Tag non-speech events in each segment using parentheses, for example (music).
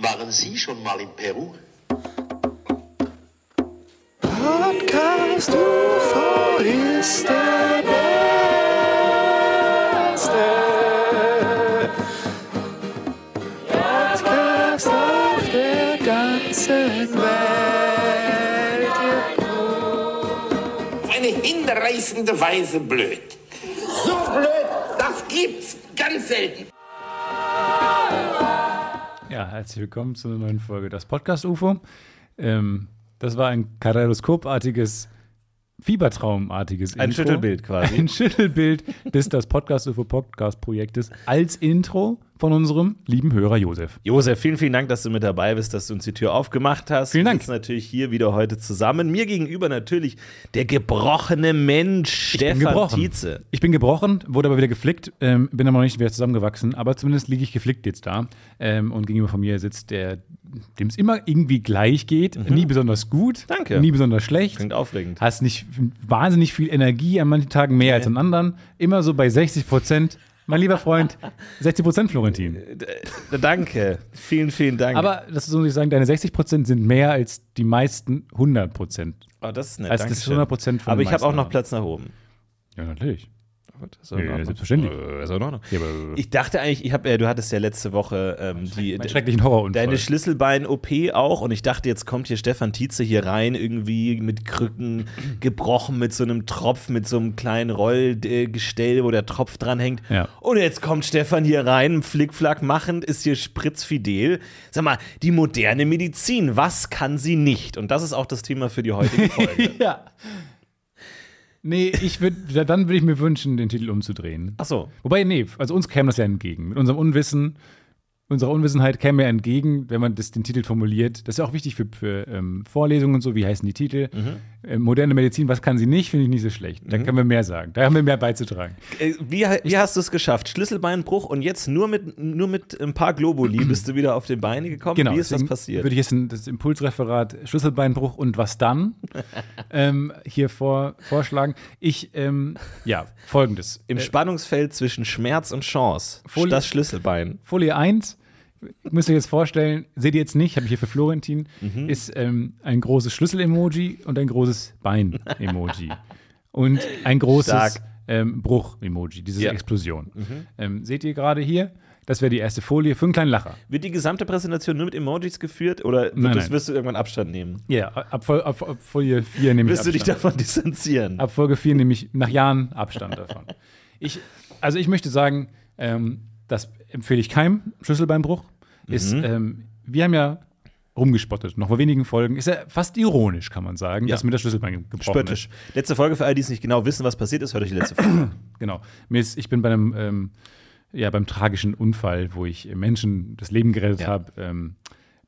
Waren Sie schon mal in Peru? Podcast UFO ist der beste. Podcast auf der ganzen Welt. Eine hinreißende Weise blöd. So blöd, das gibt's ganz selten. Ja, herzlich willkommen zu einer neuen Folge Das Podcast UFO. Ähm, das war ein Kaleidoskopartiges, Fiebertraumartiges Ein Intro. Schüttelbild quasi. Ein Schüttelbild des Das Podcast UFO Podcast Projektes als Intro von unserem lieben Hörer Josef. Josef, vielen, vielen Dank, dass du mit dabei bist, dass du uns die Tür aufgemacht hast. Vielen Dank. Wir natürlich hier wieder heute zusammen. Mir gegenüber natürlich der gebrochene Mensch, Ich bin Stefan gebrochen. Tietze. Ich bin gebrochen, wurde aber wieder geflickt, ähm, bin aber noch nicht wieder zusammengewachsen, aber zumindest liege ich geflickt jetzt da. Ähm, und gegenüber von mir sitzt der, dem es immer irgendwie gleich geht, nie besonders gut, Mhm. Danke. nie besonders schlecht. Klingt aufregend. Hast nicht wahnsinnig viel Energie an manchen Tagen mehr als an anderen. Immer so bei 60 Prozent. Mein lieber Freund, (laughs) 60 Prozent Florentin. Äh, Danke. Vielen, vielen Dank. Aber das muss ich sagen, deine 60 Prozent sind mehr als die meisten 100 Prozent. oh, das ist nett. als das Dankeschön. 100% von Aber ich habe auch noch. Platz nach oben. Ja, natürlich. Ist in Ja, Ordnung. selbstverständlich. Äh, Ist auch in Ordnung. Ja, Ich dachte eigentlich, ich hab, äh, du hattest ja letzte Woche ähm, die, schrecklichen Horrorunfall. deine Schlüsselbein-OP auch und ich dachte, jetzt kommt hier Stefan Tietze hier rein, irgendwie mit Krücken (clears throat) gebrochen, mit so einem Tropf, mit so einem kleinen Rollgestell, wo der Tropf dranhängt. Ja. Und jetzt kommt Stefan hier rein, Flickflack machend, ist hier spritzfidel. Sag mal, die moderne Medizin, was kann sie nicht? Und das ist auch das Thema für die heutige (laughs) Folge. ja. Nee, ich würde, dann würde ich mir wünschen, den Titel umzudrehen. Ach so. Wobei, nee, also uns käme das ja entgegen. Mit unserem Unwissen, unserer Unwissenheit käme ja entgegen, wenn man das, den Titel formuliert. Das ist ja auch wichtig für, für ähm, Vorlesungen und so, wie heißen die Titel. Mhm. Äh, moderne Medizin, was kann sie nicht, finde ich nicht so schlecht. Da können wir mehr sagen. Da haben wir mehr beizutragen. Äh, Wie, wie hast du es geschafft? Schlüsselbeinbruch und jetzt nur mit, nur mit ein paar Globuli bist du wieder auf die Beine gekommen? Genau. Wie ist das passiert? Würde ich jetzt das Impulsreferat Schlüsselbeinbruch und was dann (laughs) ähm, hier vor, vorschlagen. Ich, ähm, ja, folgendes. Im Spannungsfeld zwischen Schmerz und Chance. Folie- das Schlüsselbein. Folie 1, ich müsst euch jetzt vorstellen, seht ihr jetzt nicht, habe ich hier für Florentin, Mhm. ist ähm, ein großes Schlüssel-Emoji und ein großes Bein-Emoji. und ein großes ähm, Bruch-Emoji, diese Ja. Mhm. Explosion. Ähm, seht ihr gerade hier? Das wäre die erste Folie für einen kleinen Lacher. Wird die gesamte Präsentation nur mit Emojis geführt oder Nein, das, nein. wirst du irgendwann Abstand nehmen? Ja, ab, ab, ab Folie 4 nehme ich Wirst du dich davon distanzieren? Ab Folge 4 nehme ich nach Jahren Abstand davon. Ich, also ich möchte sagen, ähm, das empfehle ich keinem Schlüsselbeinbruch. Ist, Mhm. ähm, wir haben ja rumgespottet, noch vor wenigen Folgen. Ist ja fast ironisch, kann man sagen, Ja. dass mir das Schlüsselbein ge- gebrochen Spöttisch. Letzte Folge für alle, die es nicht genau wissen, was passiert ist, hört euch die letzte Folge ist. (clears throat) Genau. Mir ist, ich bin bei einem, ähm, ja, beim tragischen Unfall, wo ich Menschen das Leben gerettet Ja. habe, ähm,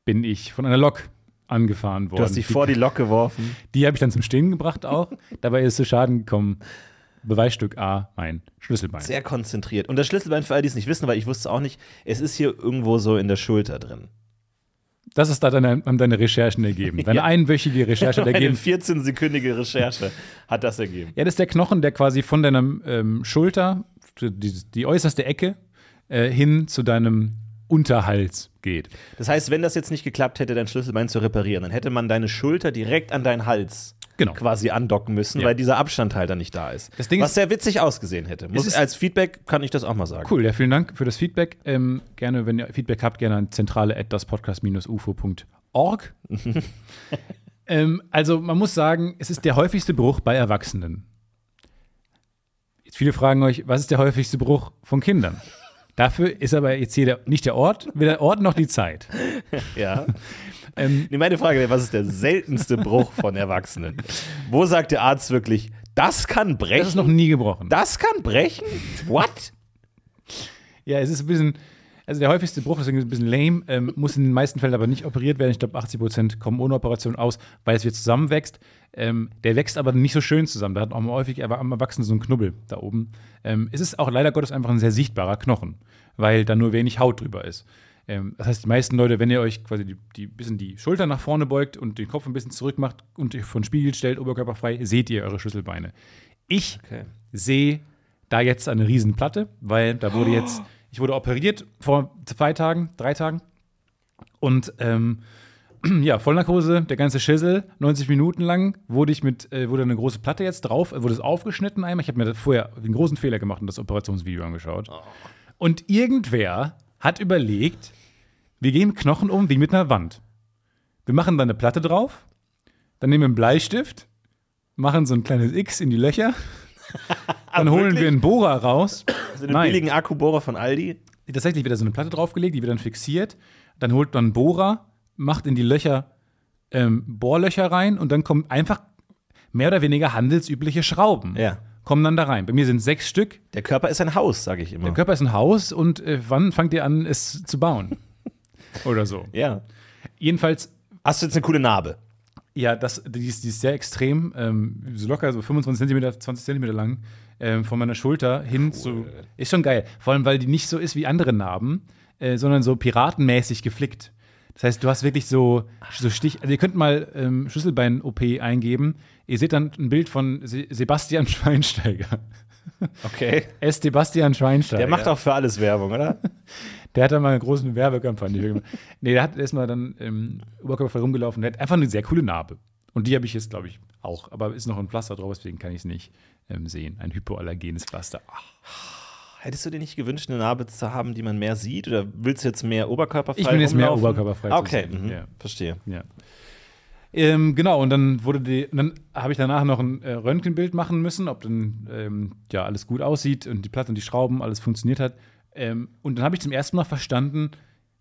bin ich von einer Lok angefahren worden. Du hast dich vor die Lok geworfen. Die habe ich dann zum Stehen gebracht auch. Dabei ist zu Schaden gekommen. Beweisstück A, mein Schlüsselbein. Sehr konzentriert. Und das Schlüsselbein für alle, die es nicht wissen, weil ich wusste es auch nicht, es ist hier irgendwo so in der Schulter drin. Das ist da deine, haben deine Recherchen ergeben. (laughs) Deine Ja. einwöchige Recherche hat (laughs) Eine ergeben. 14-sekündige Recherche hat das ergeben. Ja, das ist der Knochen, der quasi von deiner ähm, Schulter, die, die äußerste Ecke, äh, hin zu deinem Unterhals geht. Das heißt, wenn das jetzt nicht geklappt hätte, dein Schlüsselbein zu reparieren, dann hätte man deine Schulter direkt an deinen Hals Genau. quasi andocken müssen, Ja. weil dieser Abstand halt dann nicht da ist. Das Ding Was ist- sehr witzig ausgesehen hätte. Muss, als Feedback kann ich das auch mal sagen. Cool, ja, vielen Dank für das Feedback. Ähm, gerne, wenn ihr Feedback habt, gerne an zentrale ufo.org. (laughs) ähm, also, man muss sagen, es ist der häufigste Bruch bei Erwachsenen. Jetzt viele fragen euch, was ist der häufigste Bruch von Kindern? Dafür ist aber jetzt hier der, nicht der Ort, weder der Ort noch die Zeit. Ja. Ähm, Nee, meine Frage wäre, was ist der seltenste Bruch von Erwachsenen? Wo sagt der Arzt wirklich, das kann brechen? das ist noch nie gebrochen. Das kann brechen? What? Ja, es ist ein bisschen, also der häufigste Bruch, deswegen ist ein bisschen lame, ähm, muss in den meisten Fällen aber nicht operiert werden. Ich glaube, 80 Prozent kommen ohne Operation aus, weil es wieder zusammenwächst. Ähm, der wächst aber nicht so schön zusammen. Da hat auch häufig am Erwachsenen so einen Knubbel da oben. Ähm, es ist auch leider Gottes einfach ein sehr sichtbarer Knochen, weil da nur wenig Haut drüber ist. Ähm, das heißt, die meisten Leute, wenn ihr euch quasi die, die bisschen die Schulter nach vorne beugt und den Kopf ein bisschen zurück macht und euch von Spiegel stellt, oberkörperfrei, seht ihr eure Schlüsselbeine. Ich Okay. sehe da jetzt eine Riesenplatte, weil da wurde jetzt, ich wurde operiert vor zwei Tagen, drei Tagen Und ähm, (clears throat) ja, Vollnarkose, der ganze Schissel, 90 Minuten lang, wurde ich mit, äh, wurde eine große Platte jetzt drauf, äh, wurde es aufgeschnitten einmal. Ich habe mir vorher den großen Fehler gemacht und das Operationsvideo angeschaut. Und irgendwer hat überlegt, wir gehen Knochen um wie mit einer Wand. Wir machen dann eine Platte drauf, dann nehmen wir einen Bleistift, machen so ein kleines X in die Löcher, (laughs) dann holen wirklich? wir einen Bohrer raus. (coughs) So einen Nein. billigen Akkubohrer von Aldi. Tatsächlich wird da so eine Platte draufgelegt, die wird dann fixiert. Dann holt man einen Bohrer, macht in die Löcher ähm, Bohrlöcher rein und dann kommen einfach mehr oder weniger handelsübliche Schrauben. Ja. Kommen dann da rein. Bei mir sind sechs Stück. Der Körper ist ein Haus, sage ich immer. Der Körper ist ein Haus und äh, wann fangt ihr an, es zu bauen? (laughs) Oder so. ja. Jedenfalls, Hast du jetzt eine coole Narbe? Ja, das, die, ist, die ist sehr extrem, ähm, so locker, so 25 Zentimeter, 20 Zentimeter lang, ähm, von meiner Schulter hin zu. Ist schon geil. Vor allem, weil die nicht so ist wie andere Narben, äh, sondern so piratenmäßig geflickt. Das heißt, du hast wirklich so, so Stich. Also, ihr könnt mal ähm, Schlüsselbein-OP eingeben. Ihr seht dann ein Bild von Se Sebastian (laughs) Schweinsteiger. Okay. S. Sebastian Schweinsteiger. Der macht auch für alles Werbung, oder? (laughs) Der hat dann mal eine große Werbekampagne gemacht. Nee, der hat erstmal dann im Oberkörper rumgelaufen. Der hat einfach eine sehr coole Narbe. Und die habe ich jetzt, glaube ich, auch. Aber ist noch ein Pflaster drauf, deswegen kann ich es nicht ähm, sehen. Ein hypoallergenes Pflaster. Ach, Hättest du dir nicht gewünscht, eine Narbe zu haben, die man mehr sieht? Oder willst du jetzt mehr oberkörperfrei Ich will jetzt mehr rumlaufen? oberkörperfrei zu Okay, mhm. ja. verstehe. ja. Ähm, genau, und dann wurde die, dann habe ich danach noch ein äh, Röntgenbild machen müssen, ob dann ähm, ja alles gut aussieht und die Platte und die Schrauben, alles funktioniert hat. Ähm, und dann habe ich zum ersten Mal verstanden,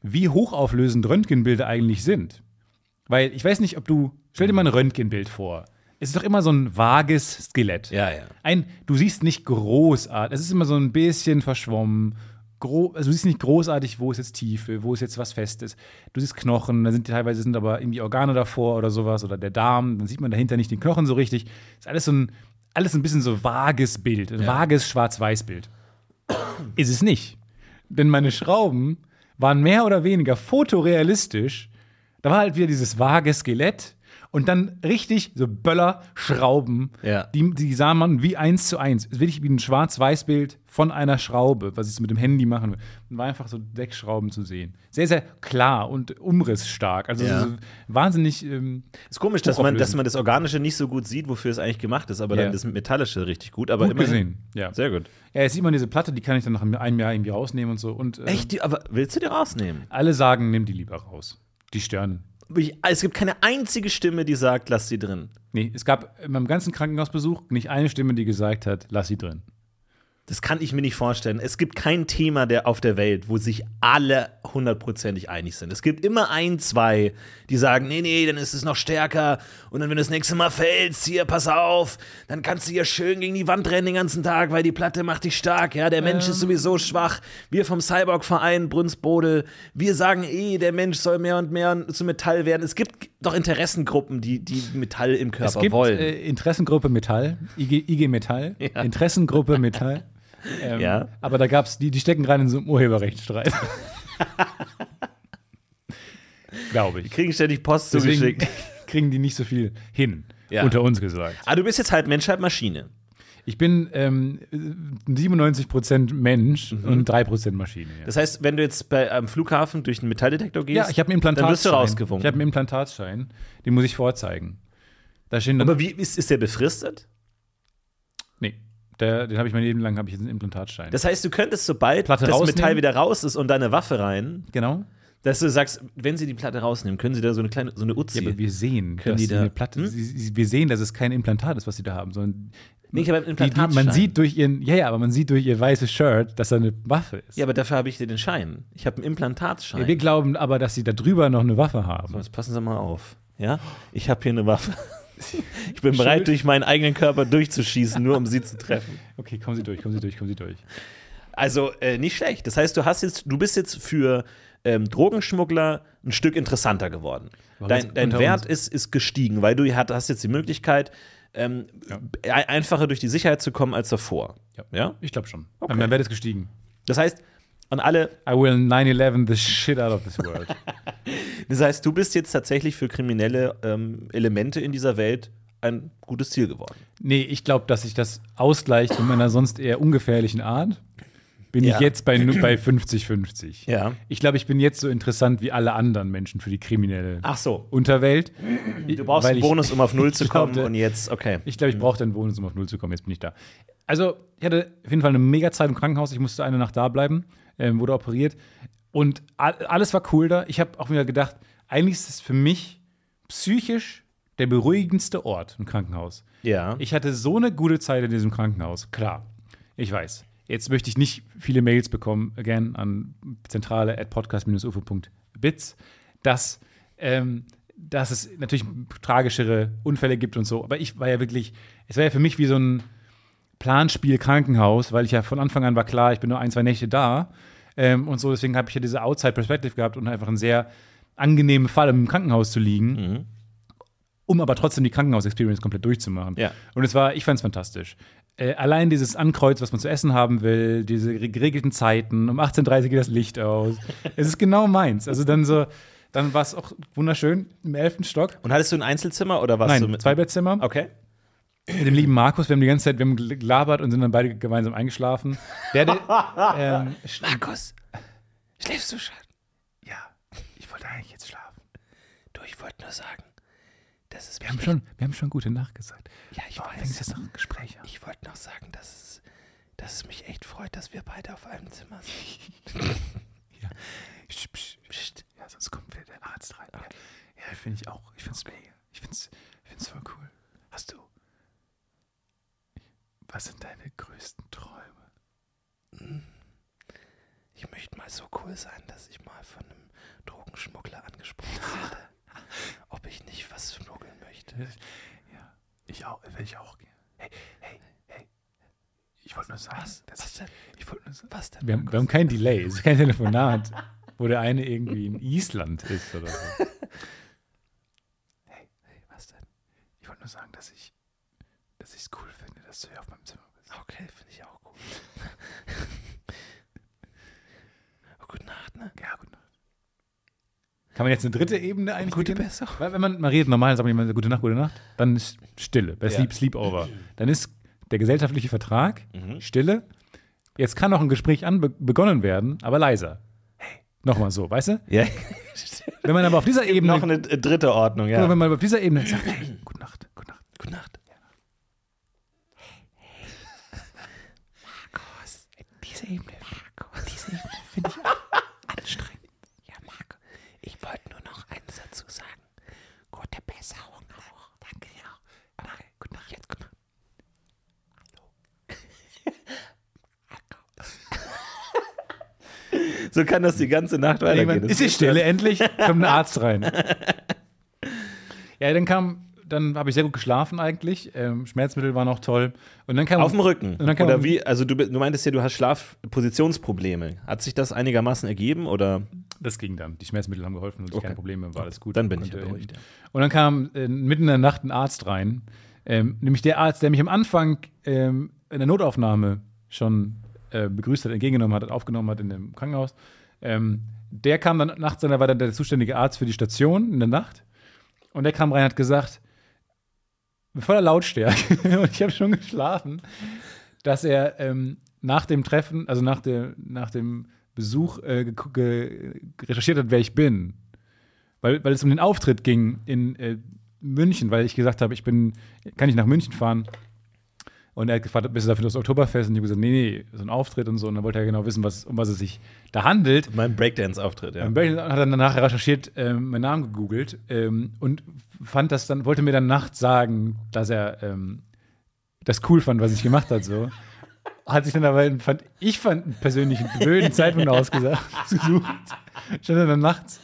wie hochauflösend Röntgenbilder eigentlich sind. Weil ich weiß nicht, ob du, stell dir mal ein Röntgenbild vor. Es ist doch immer so ein vages Skelett. Ja, ja. Ein, du siehst nicht großartig, es ist immer so ein bisschen verschwommen. Gro also du siehst nicht großartig, wo ist jetzt Tiefe, wo ist jetzt was Festes. Du siehst Knochen, da sind teilweise sind aber irgendwie Organe davor oder sowas oder der Darm, dann sieht man dahinter nicht den Knochen so richtig. Ist alles so ein, alles ein bisschen so vages Bild, ein vages Schwarz-Weiß-Bild. ist es nicht. Denn meine Schrauben waren mehr oder weniger fotorealistisch. Da war halt wieder dieses vage Skelett und dann richtig so Böller Schrauben. Ja. Die, die sah man wie eins zu eins. Es ist wirklich wie ein Schwarz-Weiß-Bild von einer Schraube, was ich so mit dem Handy machen will. Und war einfach so sechs Schrauben zu sehen. Sehr, sehr klar und umrissstark. Also Ja. so wahnsinnig. Ähm, Ist komisch, dass man, dass man das Organische nicht so gut sieht, wofür es eigentlich gemacht ist, aber Ja. dann das Metallische richtig gut. Aber gut immerhin- gesehen. Ja. Sehr gut. ja, jetzt sieht man diese Platte, die kann ich dann nach einem Jahr irgendwie rausnehmen und so. Und, äh, Echt? Die, aber willst du die rausnehmen? Alle sagen, nimm die lieber raus. Die stören. Es gibt keine einzige Stimme, die sagt, lass sie drin. Nee, es gab in meinem ganzen Krankenhausbesuch nicht eine Stimme, die gesagt hat, lass sie drin. Das kann ich mir nicht vorstellen. Es gibt kein Thema der, auf der Welt, wo sich alle hundertprozentig einig sind. Es gibt immer ein, zwei, die sagen, nee, nee, dann ist es noch stärker. Und dann, wenn du das nächste Mal fällst, hier, pass auf, dann kannst du hier schön gegen die Wand rennen den ganzen Tag, weil die Platte macht dich stark. Ja, der Mensch ist sowieso schwach. Wir vom Cyborg-Verein Brunsbodel, wir sagen eh, der Mensch soll mehr und mehr zu Metall werden. Es gibt doch Interessengruppen, die, die Metall im Körper Es gibt wollen. äh, Interessengruppe Metall, IG, IG Metall, (laughs) Ja. Interessengruppe Metall. Ähm, Ja. Aber da gab's, die, die stecken gerade in so einem Urheberrechtsstreit. (laughs) Glaube ich. Kriegen ständig Post Deswegen zugeschickt. (laughs) kriegen die nicht so viel hin, Ja. unter uns gesagt. Ah, du bist jetzt halt Mensch, halt Maschine. Ich bin ähm, 97% Mensch und 3% Maschine. Ja. Mhm. Das heißt, wenn du jetzt bei, am Flughafen durch einen Metalldetektor gehst, ja, ich habe einen Implantatsschein. dann wirst du rausgewunken. Ich habe einen Implantatsschein, den muss ich vorzeigen. Da stehen dann, Aber wie ist, ist der befristet? Der, den habe ich mein Leben lang, habe ich jetzt einen Implantatsschein. Das heißt, du könntest, sobald Platte das rausnehmen? Metall wieder raus ist und deine Waffe rein, genau. dass du sagst, wenn sie die Platte rausnehmen, können sie da so eine kleine, so eine Uzi. Ja, aber wir sehen, Können dass die da- eine Platte, Hm? sie, wir sehen, dass es kein Implantat ist, was sie da haben, sondern Nee, ich habe einen die, die, man sieht durch ihren, ja, ja, aber man sieht durch ihr weißes Shirt, dass da eine Waffe ist. ja, aber dafür habe ich dir den Schein. Ich habe einen Implantatsschein. Ja, wir glauben aber, dass sie da drüber noch eine Waffe haben. So, jetzt passen Sie mal auf. Ja? Ich habe hier eine Waffe. (laughs) Ich bin bereit, durch meinen eigenen Körper durchzuschießen, nur um sie zu treffen. Okay, kommen Sie durch, kommen Sie durch, kommen Sie durch. Also äh, nicht schlecht. Das heißt, du hast jetzt, du bist jetzt für ähm, Drogenschmuggler ein Stück interessanter geworden. Dein, dein Wert ist, ist gestiegen, weil du hast jetzt die Möglichkeit, ähm, e- einfacher durch die Sicherheit zu kommen als davor. Ja. Ja? Ich glaube schon. Okay. Mein Wert ist gestiegen. Das heißt, an alle, I will 9-11 the shit out of this world. (laughs) das heißt, du bist jetzt tatsächlich für kriminelle ähm, Elemente in dieser Welt ein gutes Ziel geworden. nee, ich glaube, dass sich das ausgleicht mit meiner sonst eher ungefährlichen Art. Bin Ja. ich jetzt bei, bei 50-50. Ja. Ich glaube, ich bin jetzt so interessant wie alle anderen Menschen für die kriminelle Ach so. Unterwelt. Du brauchst einen ich- Bonus, um auf Null (laughs) zu kommen glaubte- und jetzt, okay. Ich glaube, ich brauchte einen Bonus, um auf Null zu kommen. Jetzt bin ich da. Also, ich hatte auf jeden Fall eine mega Zeit im Krankenhaus. Ich musste eine Nacht da bleiben, ähm, wurde operiert. Und alles war cool da. Ich habe auch wieder gedacht, eigentlich ist es für mich psychisch der beruhigendste Ort im Krankenhaus. Ja. Ich hatte so eine gute Zeit in diesem Krankenhaus. Klar, ich weiß. Jetzt möchte ich nicht viele Mails bekommen, again, an zentrale at podcast-ufo.bits, dass, ähm, dass es natürlich tragischere Unfälle gibt und so. Aber ich war ja wirklich, es war ja für mich wie so ein Planspiel Krankenhaus, weil ich ja von Anfang an war klar, ich bin nur ein, zwei Nächte da. Ähm, und so, deswegen habe ich ja diese Outside Perspective gehabt und einfach einen sehr angenehmen Fall im Krankenhaus zu liegen um aber trotzdem die Krankenhaus-Experience komplett durchzumachen. Ja. Und es war, ich fand es fantastisch. Äh, allein dieses Ankreuz, was man zu essen haben will, diese ge- geregelten Zeiten, um 18.30 Uhr geht das Licht aus. es ist genau meins. Also dann so, dann war es auch wunderschön im elften Stock. Und hattest du ein Einzelzimmer oder warst Nein, du mit zwei Bettzimmer. Okay. Mit dem lieben Markus, wir haben die ganze Zeit, wir haben gelabert und sind dann beide gemeinsam eingeschlafen. Der, der, (laughs) ähm, Markus, schläfst du schon? ja, ich wollte eigentlich jetzt schlafen. Du, ich wollte nur sagen, das ist Wir haben schon, wir haben schon gute Nacht gesagt. Ja, ich Warum weiß. jetzt noch ein Gespräch an? Ich wollte noch sagen, dass es, dass es mich echt freut, dass wir beide auf einem Zimmer sind. (laughs) Ja. Psst, psst, psst. Ja, sonst kommt wieder der Arzt rein. Ja, ja finde ich auch. Ich finde es mega. Ich finde es ich find's voll cool. Hast du. Was sind deine größten Träume? Ich möchte mal so cool sein, dass ich mal von einem Drogenschmuggler angesprochen werde, (laughs) ob ich nicht was schmuggeln möchte. Ich auch. Will ich auch gerne. Hey, hey, hey. Ich wollte nur sagen, Was? Was denn? ich wollte nur sagen. Was denn? Wir haben, wir haben kein Delay. Es ist kein Telefonat, wo der eine irgendwie in Island ist oder so. (laughs) Hey, hey, was denn? Ich wollte nur sagen, dass ich, dass ich es cool finde, dass du hier auf meinem Zimmer bist. Okay, finde ich auch gut. (laughs) oh, gute Nacht, ne? Ja, gute Nacht. Kann man jetzt eine dritte Ebene einfügen? Gute Besserung. Weil wenn man, man redet normal, sagt man jemand gute Nacht, gute Nacht, dann ist Stille. Bei Sleep, Sleepover. Dann ist der gesellschaftliche Vertrag, Stille. Jetzt kann noch ein Gespräch anbe begonnen werden, aber leiser. Hey, nochmal so, weißt du? Ja. (laughs) Wenn man aber auf dieser Ebene, Noch eine dritte Ordnung, mal, ja. wenn man auf dieser Ebene sagt, hey, gute Nacht, gute Nacht. Gute Nacht. Diese Ebene, diese Ebene finde ich anstrengend. Ja, Marco, ich wollte nur noch eins dazu sagen. Gute Besserung auch. Danke dir auch. Danke, gute Nacht. Jetzt gute Nacht. So kann das die ganze Nacht weitergehen. Ist die Stille endlich, kommt ein (laughs) Arzt rein. Ja, dann kam, dann habe ich sehr gut geschlafen eigentlich. Ähm, Schmerzmittel waren auch toll. Und dann kam Auf dem Rücken. Und dann kam Oder wie? Also du, du meintest ja, du hast Schlafpositionsprobleme. Hat sich das einigermaßen ergeben oder? Das ging dann. Die Schmerzmittel haben geholfen und ich Okay. keine Probleme, war alles gut. Dann bin ich beruhigt. Und dann kam äh, mitten in der Nacht ein Arzt rein. Ähm, nämlich der Arzt, der mich am Anfang ähm, in der Notaufnahme schon äh, begrüßt hat, entgegengenommen hat, aufgenommen hat in dem Krankenhaus. Ähm, der kam dann nachts, dann war dann der zuständige Arzt für die Station in der Nacht. Und der kam rein und hat gesagt, mit voller Lautstärke, (laughs) und ich habe schon geschlafen, dass er ähm, nach dem Treffen, also nach, der, nach dem Besuch äh, recherchiert hat, wer ich bin. Weil, weil es um den Auftritt ging in äh, München, weil ich gesagt habe, ich bin, kann ich nach München fahren? Und er hat gefragt, bist du dafür das Oktoberfest? Und ich habe gesagt, nee, nee, so ein Auftritt und so. Und dann wollte er genau wissen, was, um was es sich da handelt. Mein Breakdance-Auftritt, ja. Ähm, Berlin hat dann danach recherchiert, ähm, meinen Namen gegoogelt ähm, und fand das dann, wollte mir dann nachts sagen, dass er ähm, das cool fand, was ich gemacht hat, so. Hat sich dann aber, fand, ich fand persönlich einen blöden Zeitpunkt ausgesagt, gesucht. Stand dann nachts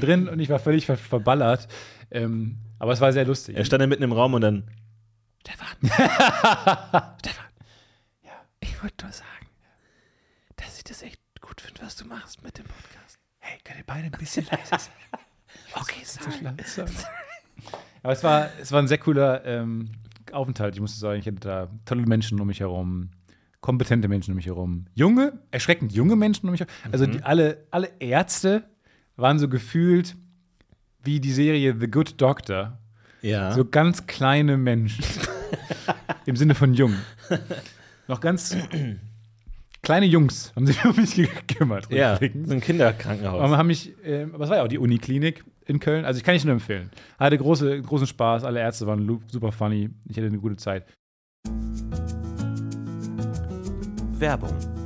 drin und ich war völlig ver verballert. Ähm, aber es war sehr lustig. Er stand dann mitten im Raum und dann. (laughs) Ich wollte nur sagen, dass ich das echt gut finde, was du machst mit dem Podcast. hey, könnt ihr beide ein bisschen (laughs) leiser sein? (laughs) Okay, sorry. Aber es war, es war ein sehr cooler ähm, Aufenthalt. Ich musste sagen, ich hatte da tolle Menschen um mich herum, kompetente Menschen um mich herum, junge, erschreckend junge Menschen um mich herum. Also die, alle, alle Ärzte waren so gefühlt wie die Serie The Good Doctor. Ja. So ganz kleine Menschen. Im Sinne von jung. Noch ganz kleine Jungs haben sich (laughs) um mich gekümmert. Ja, so ein Kinderkrankenhaus. Aber haben mich, äh, aber es war ja auch die Uniklinik in Köln. Also ich kann ich nur empfehlen. Hatte große, großen Spaß, alle Ärzte waren super funny. Ich hatte eine gute Zeit. Werbung.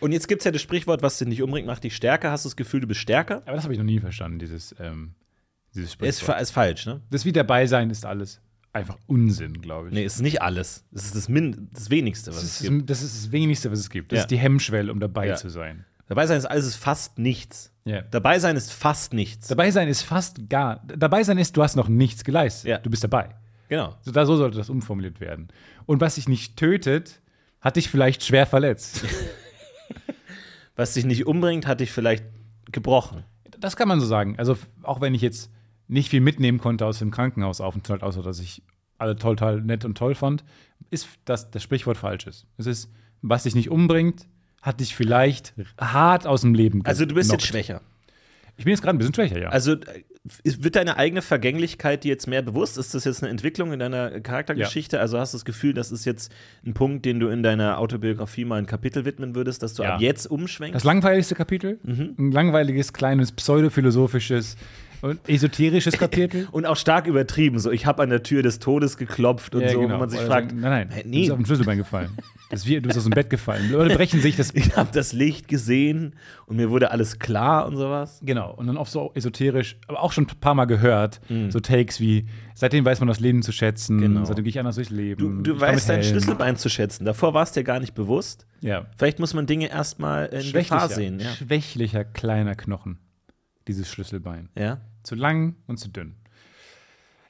Und jetzt gibt es ja das Sprichwort, was dich nicht umbringt, macht dich stärker. Hast du das Gefühl, du bist stärker? Aber das habe ich noch nie verstanden, dieses, ähm, dieses Ist, Sprichwort. fa- ist falsch, ne? Das wie dabei sein ist alles einfach Unsinn, glaube ich. Nee, ist nicht alles. Das ist das, Min das Wenigste, was das, es ist, gibt. das ist das Wenigste, was es gibt. Das Ja. ist die Hemmschwelle, um dabei Ja. zu sein. Dabei sein ist alles ist fast nichts. Ja. Dabei sein ist fast nichts. Dabei sein ist fast gar. Dabei sein ist, du hast noch nichts geleistet. Ja. Du bist dabei. Genau. So, da, so sollte das umformuliert werden. Und was dich nicht tötet, hat dich vielleicht schwer verletzt. (laughs) Was dich nicht umbringt, hat dich vielleicht gebrochen. Das kann man so sagen. Also, auch wenn ich jetzt nicht viel mitnehmen konnte aus dem Krankenhausaufenthalt, außer dass ich alle total nett und toll fand, ist das, das Sprichwort falsch ist. Es ist, was dich nicht umbringt, hat dich vielleicht hart aus dem Leben Also du bist jetzt schwächer. Ich bin jetzt gerade ein bisschen schwächer, ja. Also wird deine eigene Vergänglichkeit dir jetzt mehr bewusst? Ist das jetzt eine Entwicklung in deiner Charaktergeschichte? Also hast du das Gefühl, das ist jetzt ein Punkt, den du in deiner Autobiografie mal ein Kapitel widmen würdest, dass du Ja. ab jetzt umschwenkst? das langweiligste Kapitel, Mhm. ein langweiliges, kleines, pseudophilosophisches und esoterisches Kapitel. (laughs) Und auch stark übertrieben. So, ich habe an der Tür des Todes geklopft und Ja, so, genau. wo man sich Oder fragt, sagen, nein, nein, du bist auf dem Schlüsselbein gefallen. Das wie, du bist aus dem Bett gefallen. Leute brechen sich das. (laughs) ich habe das Licht gesehen und mir wurde alles klar und sowas. Genau, und dann auch so esoterisch, aber auch schon ein paar Mal gehört, so Takes wie, seitdem weiß man das Leben zu schätzen, Mhm. Genau. seitdem gehe ich anders durchs Leben. Du, du weißt dein. Schlüsselbein zu schätzen. Davor war es dir gar nicht bewusst. Ja. Vielleicht muss man Dinge erstmal in Gefahr sehen. Ja. schwächlicher, kleiner Knochen, dieses Schlüsselbein. ja. Zu lang und zu dünn.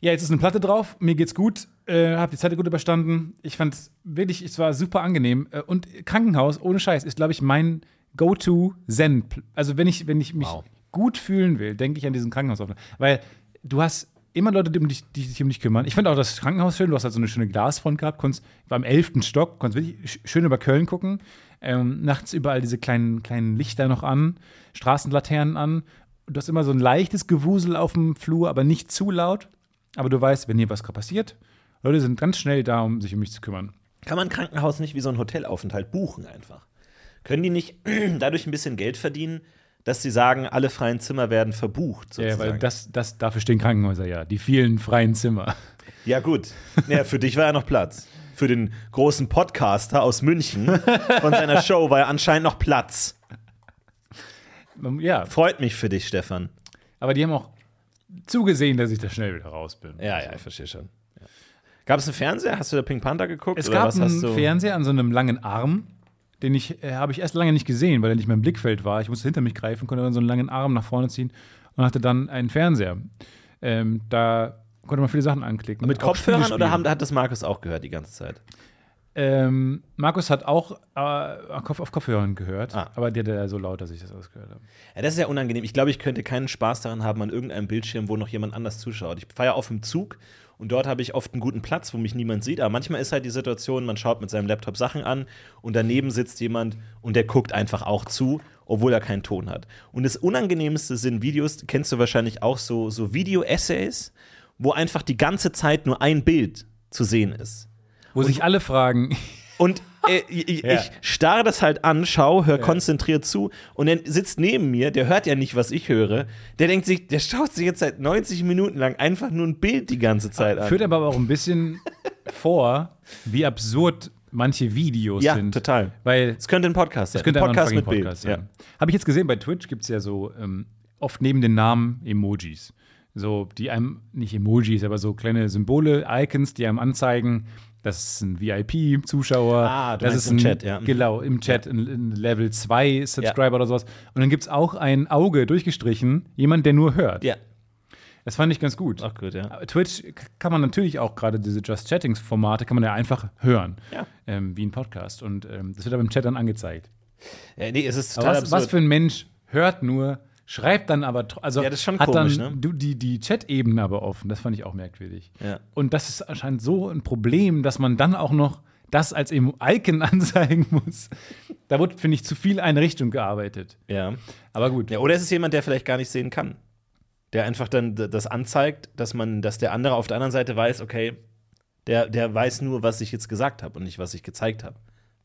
Ja, jetzt ist eine Platte drauf. Mir geht's gut. Äh, hab die Zeit gut überstanden. Ich fand es wirklich, es war super angenehm. Äh, und Krankenhaus, ohne Scheiß, ist, glaube ich, mein Go-To-Zen. Also, wenn ich, wenn ich mich Wow. gut fühlen will, denke ich an diesen Krankenhausaufenthalt. Weil du hast immer Leute, die, um dich, die sich um dich kümmern. Ich fand auch das Krankenhaus schön. Du hast halt so eine schöne Glasfront gehabt. Konntest, war am 11. Stock, konntest wirklich sch- schön über Köln gucken. Ähm, nachts überall diese kleinen, kleinen Lichter noch an, Straßenlaternen an. Du hast immer so ein leichtes Gewusel auf dem Flur, aber nicht zu laut. Aber du weißt, wenn hier was passiert, Leute sind ganz schnell da, um sich um mich zu kümmern. Kann man ein Krankenhaus nicht wie so ein Hotelaufenthalt buchen einfach? Können die nicht (clears throat) dadurch ein bisschen Geld verdienen, dass sie sagen, alle freien Zimmer werden verbucht? Ja, Sozusagen? weil das, das, dafür stehen Krankenhäuser ja. Die vielen freien Zimmer. ja gut. Ja, für dich war ja noch Platz. Für den großen Podcaster aus München von seiner (laughs) Show war ja anscheinend noch Platz. Ja, Freut mich für dich, Stefan. Aber die haben auch zugesehen, dass ich da schnell wieder raus bin. Ja, ja, ich verstehe schon. Ja. Gab es einen Fernseher? Hast du da Pink Panther geguckt? Es oder gab was hast einen? Fernseher an so einem langen Arm, den ich, äh, habe ich erst lange nicht gesehen, weil er nicht mehr im Blickfeld war. Ich musste hinter mich greifen, konnte dann so einen langen Arm nach vorne ziehen und hatte dann einen Fernseher. Ähm, da konnte man viele Sachen anklicken. Mit Kopfhörern oder haben, hat das Markus auch gehört die ganze Zeit? Ähm, Markus hat auch äh, auf Kopf- auf Kopfhörern gehört, Ah. aber der, der so laut, dass ich das ausgehört habe. Ja, das ist ja unangenehm. Ich glaube, ich könnte keinen Spaß daran haben an irgendeinem Bildschirm, wo noch jemand anders zuschaut. Ich fahre ja auf dem Zug und dort habe ich oft einen guten Platz, wo mich niemand sieht. Aber manchmal ist halt die Situation, man schaut mit seinem Laptop Sachen an und daneben sitzt jemand und der guckt einfach auch zu, obwohl er keinen Ton hat. Und das Unangenehmste sind Videos, kennst du wahrscheinlich auch so, so Video-Essays, wo einfach die ganze Zeit nur ein Bild zu sehen ist. Wo sich alle fragen, Und äh, ich, Ja. ich starre das halt an, schau, hör konzentriert zu und dann sitzt neben mir, der hört ja nicht, was ich höre. Der denkt sich, der schaut sich jetzt seit 90 Minuten lang einfach nur ein Bild die ganze Zeit an. führt aber auch ein bisschen (laughs) vor, wie absurd manche Videos ja, sind. total. Weil Es könnte ein Podcast sein. Das könnte ein Podcast ein mit Bild. Podcast sein. Habe ich jetzt gesehen, bei Twitch gibt es ja so ähm, oft neben den Namen Emojis. So, die einem, nicht Emojis, aber so kleine Symbole, Icons, die einem anzeigen, das ist ein VIP-Zuschauer. Ah, das ist im ein, Chat, ja. Genau, im Chat ein, ein Level 2 Subscriber oder sowas. Und dann gibt es auch ein Auge durchgestrichen, jemand, der nur hört. Ja. Das fand ich ganz gut. Auch gut, ja. Aber Twitch k- kann man natürlich auch gerade diese Just Chatting-Formate kann man ja einfach hören. Ja. Ähm, wie ein Podcast. Und ähm, das wird aber im Chat dann angezeigt. ja nee, es ist total was, was für ein Mensch hört nur, schreibt dann aber, also Ja, das ist schon hat komisch, dann ne? die, die Chat-Ebene aber offen. Das fand ich auch merkwürdig. Ja. Und das ist anscheinend so ein Problem, dass man dann auch noch das als eben Icon (laughs) anzeigen muss. Da wird, finde ich, zu viel eine Richtung gearbeitet. ja. Aber gut. ja. Oder es ist jemand, der vielleicht gar nicht sehen kann. Der einfach dann das anzeigt, dass man, dass der andere auf der anderen Seite weiß, okay, der, der weiß nur, was ich jetzt gesagt habe und nicht, was ich gezeigt habe.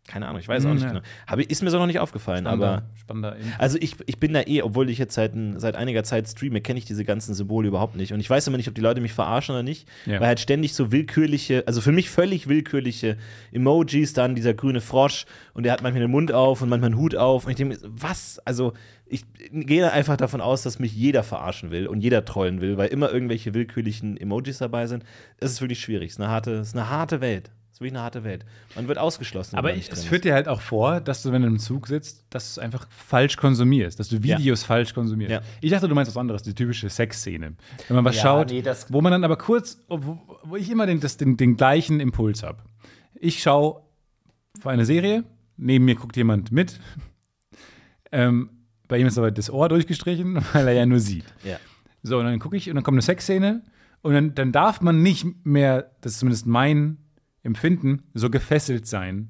Keine Ahnung, ich weiß auch Hm, nicht ja. genau. Hab, ich- ist mir so noch nicht aufgefallen, aber. Spannender, spannender Info. Also ich, ich bin da eh, obwohl ich jetzt seit, seit einiger Zeit streame, kenne ich diese ganzen Symbole überhaupt nicht. Und ich weiß immer nicht, ob die Leute mich verarschen oder nicht, Ja. weil halt ständig so willkürliche, also für mich völlig willkürliche Emojis, dann dieser grüne Frosch und der hat manchmal den Mund auf und manchmal einen Hut auf. Und ich denke, was? Also ich gehe einfach davon aus, dass mich jeder verarschen will und jeder trollen will, weil immer irgendwelche willkürlichen Emojis dabei sind. Es ist wirklich schwierig. Es ist eine harte, es ist eine harte Welt. Es ist wirklich eine harte Welt. Man wird ausgeschlossen. Aber es führt dir halt auch vor, dass du, wenn du im Zug sitzt, dass du es einfach falsch konsumierst, dass du Videos falsch konsumierst. Ja. Ich dachte, du meinst was anderes, die typische Sexszene. Wenn man was Ja, schaut, nee, das- wo man dann aber kurz, wo, wo ich immer den, das, den, den gleichen Impuls habe. Ich schaue auf eine Serie, neben mir guckt jemand mit. (laughs) Ähm, bei ihm ist aber das Ohr durchgestrichen, (laughs) weil er ja nur sieht. Ja. So, und dann gucke ich und dann kommt eine Sexszene und dann, dann darf man nicht mehr, das ist zumindest mein Empfinden, so gefesselt sein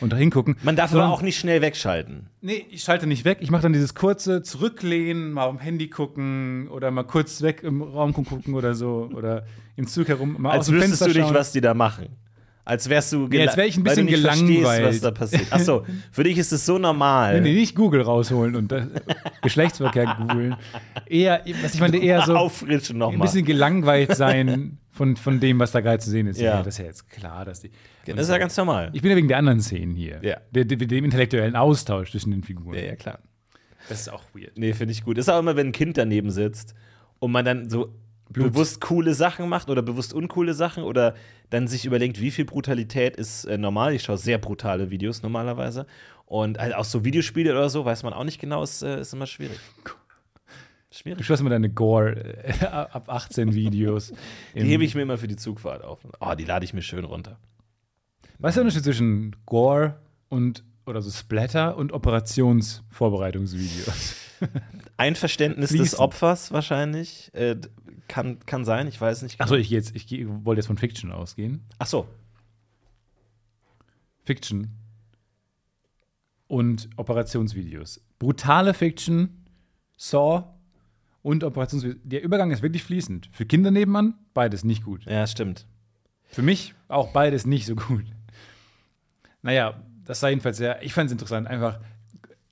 und da hingucken. Man darf aber auch nicht schnell wegschalten. Nee, ich schalte nicht weg. Ich mache dann dieses kurze Zurücklehnen, mal am Handy gucken oder mal kurz weg im Raum gucken oder so oder im Zug herum, mal aus Als dem wüsstest Fenster du nicht, schauen. was die da machen. Als wärst du Ja, als wär ich ein weil du bisschen nicht verstehst, gelangweilt. was da passiert. Achso, (laughs) für dich ist es so normal. Nee, nee, nicht Google rausholen und das, Geschlechtsverkehr googeln. Eher, was ich meine, eher so (laughs) Auffrischen ein nochmal. bisschen gelangweilt sein (laughs) von, von dem, was da gerade zu sehen ist. Ja. das ist ja jetzt klar, dass die. Das ist ja ganz normal. Ich bin ja wegen der anderen Szenen hier. Ja. Der, der, dem intellektuellen Austausch zwischen den Figuren. Ja, ja, klar. Das ist auch weird. Nee, finde ich gut. Ist auch immer, wenn ein Kind daneben sitzt und man dann so bewusst coole Sachen macht oder bewusst uncoole Sachen oder dann sich überlegt, wie viel Brutalität ist äh, normal. Ich schaue sehr brutale Videos normalerweise. Und halt auch so Videospiele oder so, weiß man auch nicht genau, ist, äh, ist immer schwierig. Du Schwierig. schaust immer deine Gore äh, ab 18 Videos. (laughs) Die hebe ich mir immer für die Zugfahrt auf. Oh, die lade ich mir schön runter. Was ist der Unterschied zwischen Gore und oder so Splatter und Operationsvorbereitungsvideos? (laughs) Einverständnis des Fließen. Opfers wahrscheinlich. Äh, kann, kann sein, ich weiß nicht. Achso, ich, geh jetzt, ich wollte jetzt von Fiction ausgehen. Ach so. Fiction und Operationsvideos. Brutale Fiction, Saw und Operationsvideos. Der Übergang ist wirklich fließend. Für Kinder nebenan beides nicht gut. Ja, stimmt. Für mich auch beides nicht so gut. Naja, das sei jedenfalls sehr, ich fand es interessant, einfach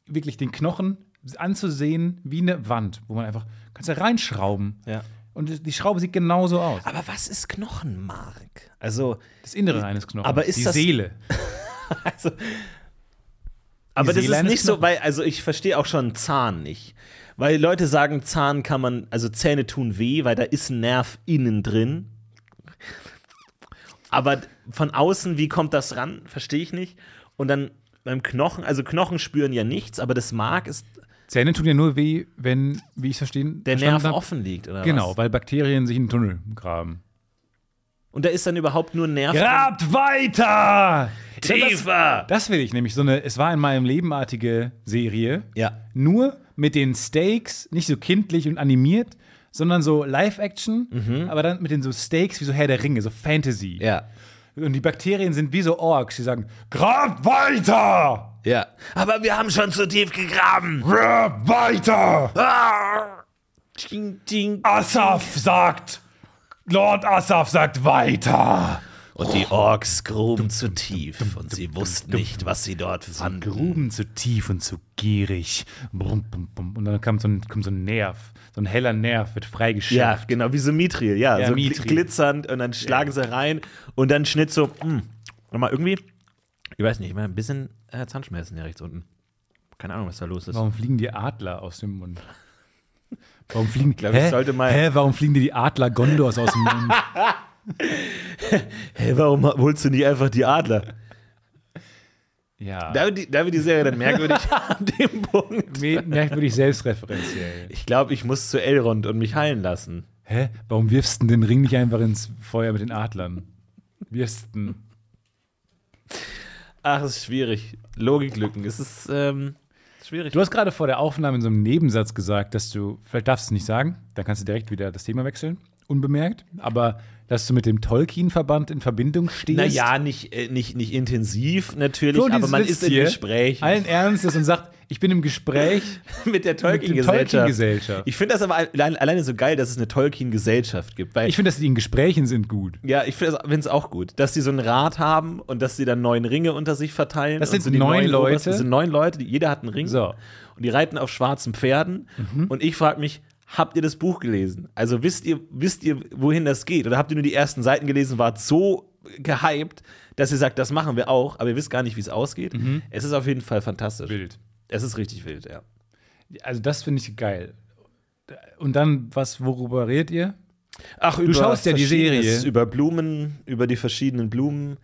wirklich den Knochen anzusehen wie eine Wand, wo man einfach, kannst da reinschrauben. Ja. Und die Schraube sieht genauso aus. Aber was ist Knochenmark? Also, Das Innere eines Knochens. Aber ist die das- Seele. (laughs) (laughs) also Aber das ist nicht so, weil, also ich verstehe auch schon Zahn nicht. Weil Leute sagen, Zahn kann man, also Zähne tun weh, weil da ist ein Nerv innen drin. Aber von außen, wie kommt das ran? Verstehe ich nicht. Und dann beim Knochen, also Knochen spüren ja nichts, aber das Mark ist Zähne tun ja nur weh, wenn, wie ich es verstehen der Nerv hab, offen liegt, oder Genau, was? weil Bakterien sich in den Tunnel graben. Und da ist dann überhaupt nur ein Nerv. Grabt weiter! Tiefer! Das will ich nämlich. So eine Es war in meinem Lebenartige Serie. Ja. Nur mit den Stakes, nicht so kindlich und animiert, sondern so Live-Action, aber dann mit den so Stakes wie so Herr der Ringe, so Fantasy. Ja. Und die Bakterien sind wie so Orks, die sagen: Grabt weiter! Ja. Aber wir haben schon zu tief gegraben. Grabt weiter! Ah. Ding, ding. Asaf sagt, Lord Asaf sagt weiter. Und die Orks gruben zu tief und sie wussten nicht, was sie dort fanden. Gruben zu tief und zu gierig. Und dann kam so, ein, kommt so ein Nerv, so ein heller Nerv wird Ja, freigeschärft. genau, wie so Mithril, ja, Ja, so Mithril. gl- glitzernd und dann schlagen sie rein und dann Schnitt so, hm, nochmal irgendwie, ich weiß nicht, ich meine, ein bisschen äh, Zahnschmerzen hier rechts unten. Keine Ahnung, was da los ist. Warum fliegen die Adler aus dem Mund? Warum fliegen, glaub, ich hä? sollte mal- hä, warum fliegen dir die Adler Gondors aus dem (laughs) Mund? Hey, warum holst du nicht einfach die Adler? Ja, Da wird die, da wird die Serie dann merkwürdig (laughs) an dem Punkt. Me- merkwürdig selbstreferenziell. Ich glaube, ich muss zu Elrond und mich heilen lassen. Hä, warum wirfst du den Ring nicht einfach ins Feuer mit den Adlern? Wirfst du Ach, es ist schwierig. Logiklücken, es ist ähm, schwierig. Du hast gerade vor der Aufnahme in so einem Nebensatz gesagt, dass du, vielleicht darfst du es nicht sagen, dann kannst du direkt wieder das Thema wechseln, unbemerkt, aber dass du mit dem Tolkien-Verband in Verbindung stehst. Naja, nicht, äh, nicht, nicht intensiv natürlich, So, aber man ist im Gespräch Allen Ernstes und sagt, ich bin im Gespräch (laughs) mit der Tolkien-Gesellschaft. Tolkien-Gesellschaft. ich finde das aber allein, alleine so geil, dass es eine Tolkien-Gesellschaft gibt. Weil Ich finde, dass die in Gesprächen sind gut. ja, ich finde es auch gut, dass die so einen Rat haben und dass sie dann neun Ringe unter sich verteilen. Das sind so die neun Leute. Obersten- Das sind neun Leute, die, jeder hat einen Ring. So. Mhm. Und die reiten auf schwarzen Pferden. Und ich frage mich, habt ihr das Buch gelesen? Also wisst ihr, wisst ihr, wohin das geht? Oder habt ihr nur die ersten Seiten gelesen, wart so gehypt, dass ihr sagt, das machen wir auch, aber ihr wisst gar nicht, wie es ausgeht? Es ist auf jeden Fall fantastisch. Mhm. Wild. Es ist richtig wild, ja. Also das finde ich geil. Und dann, was, worüber redet ihr? Ach, Du schaust ja die Serie. Über Blumen, über die verschiedenen Blumen.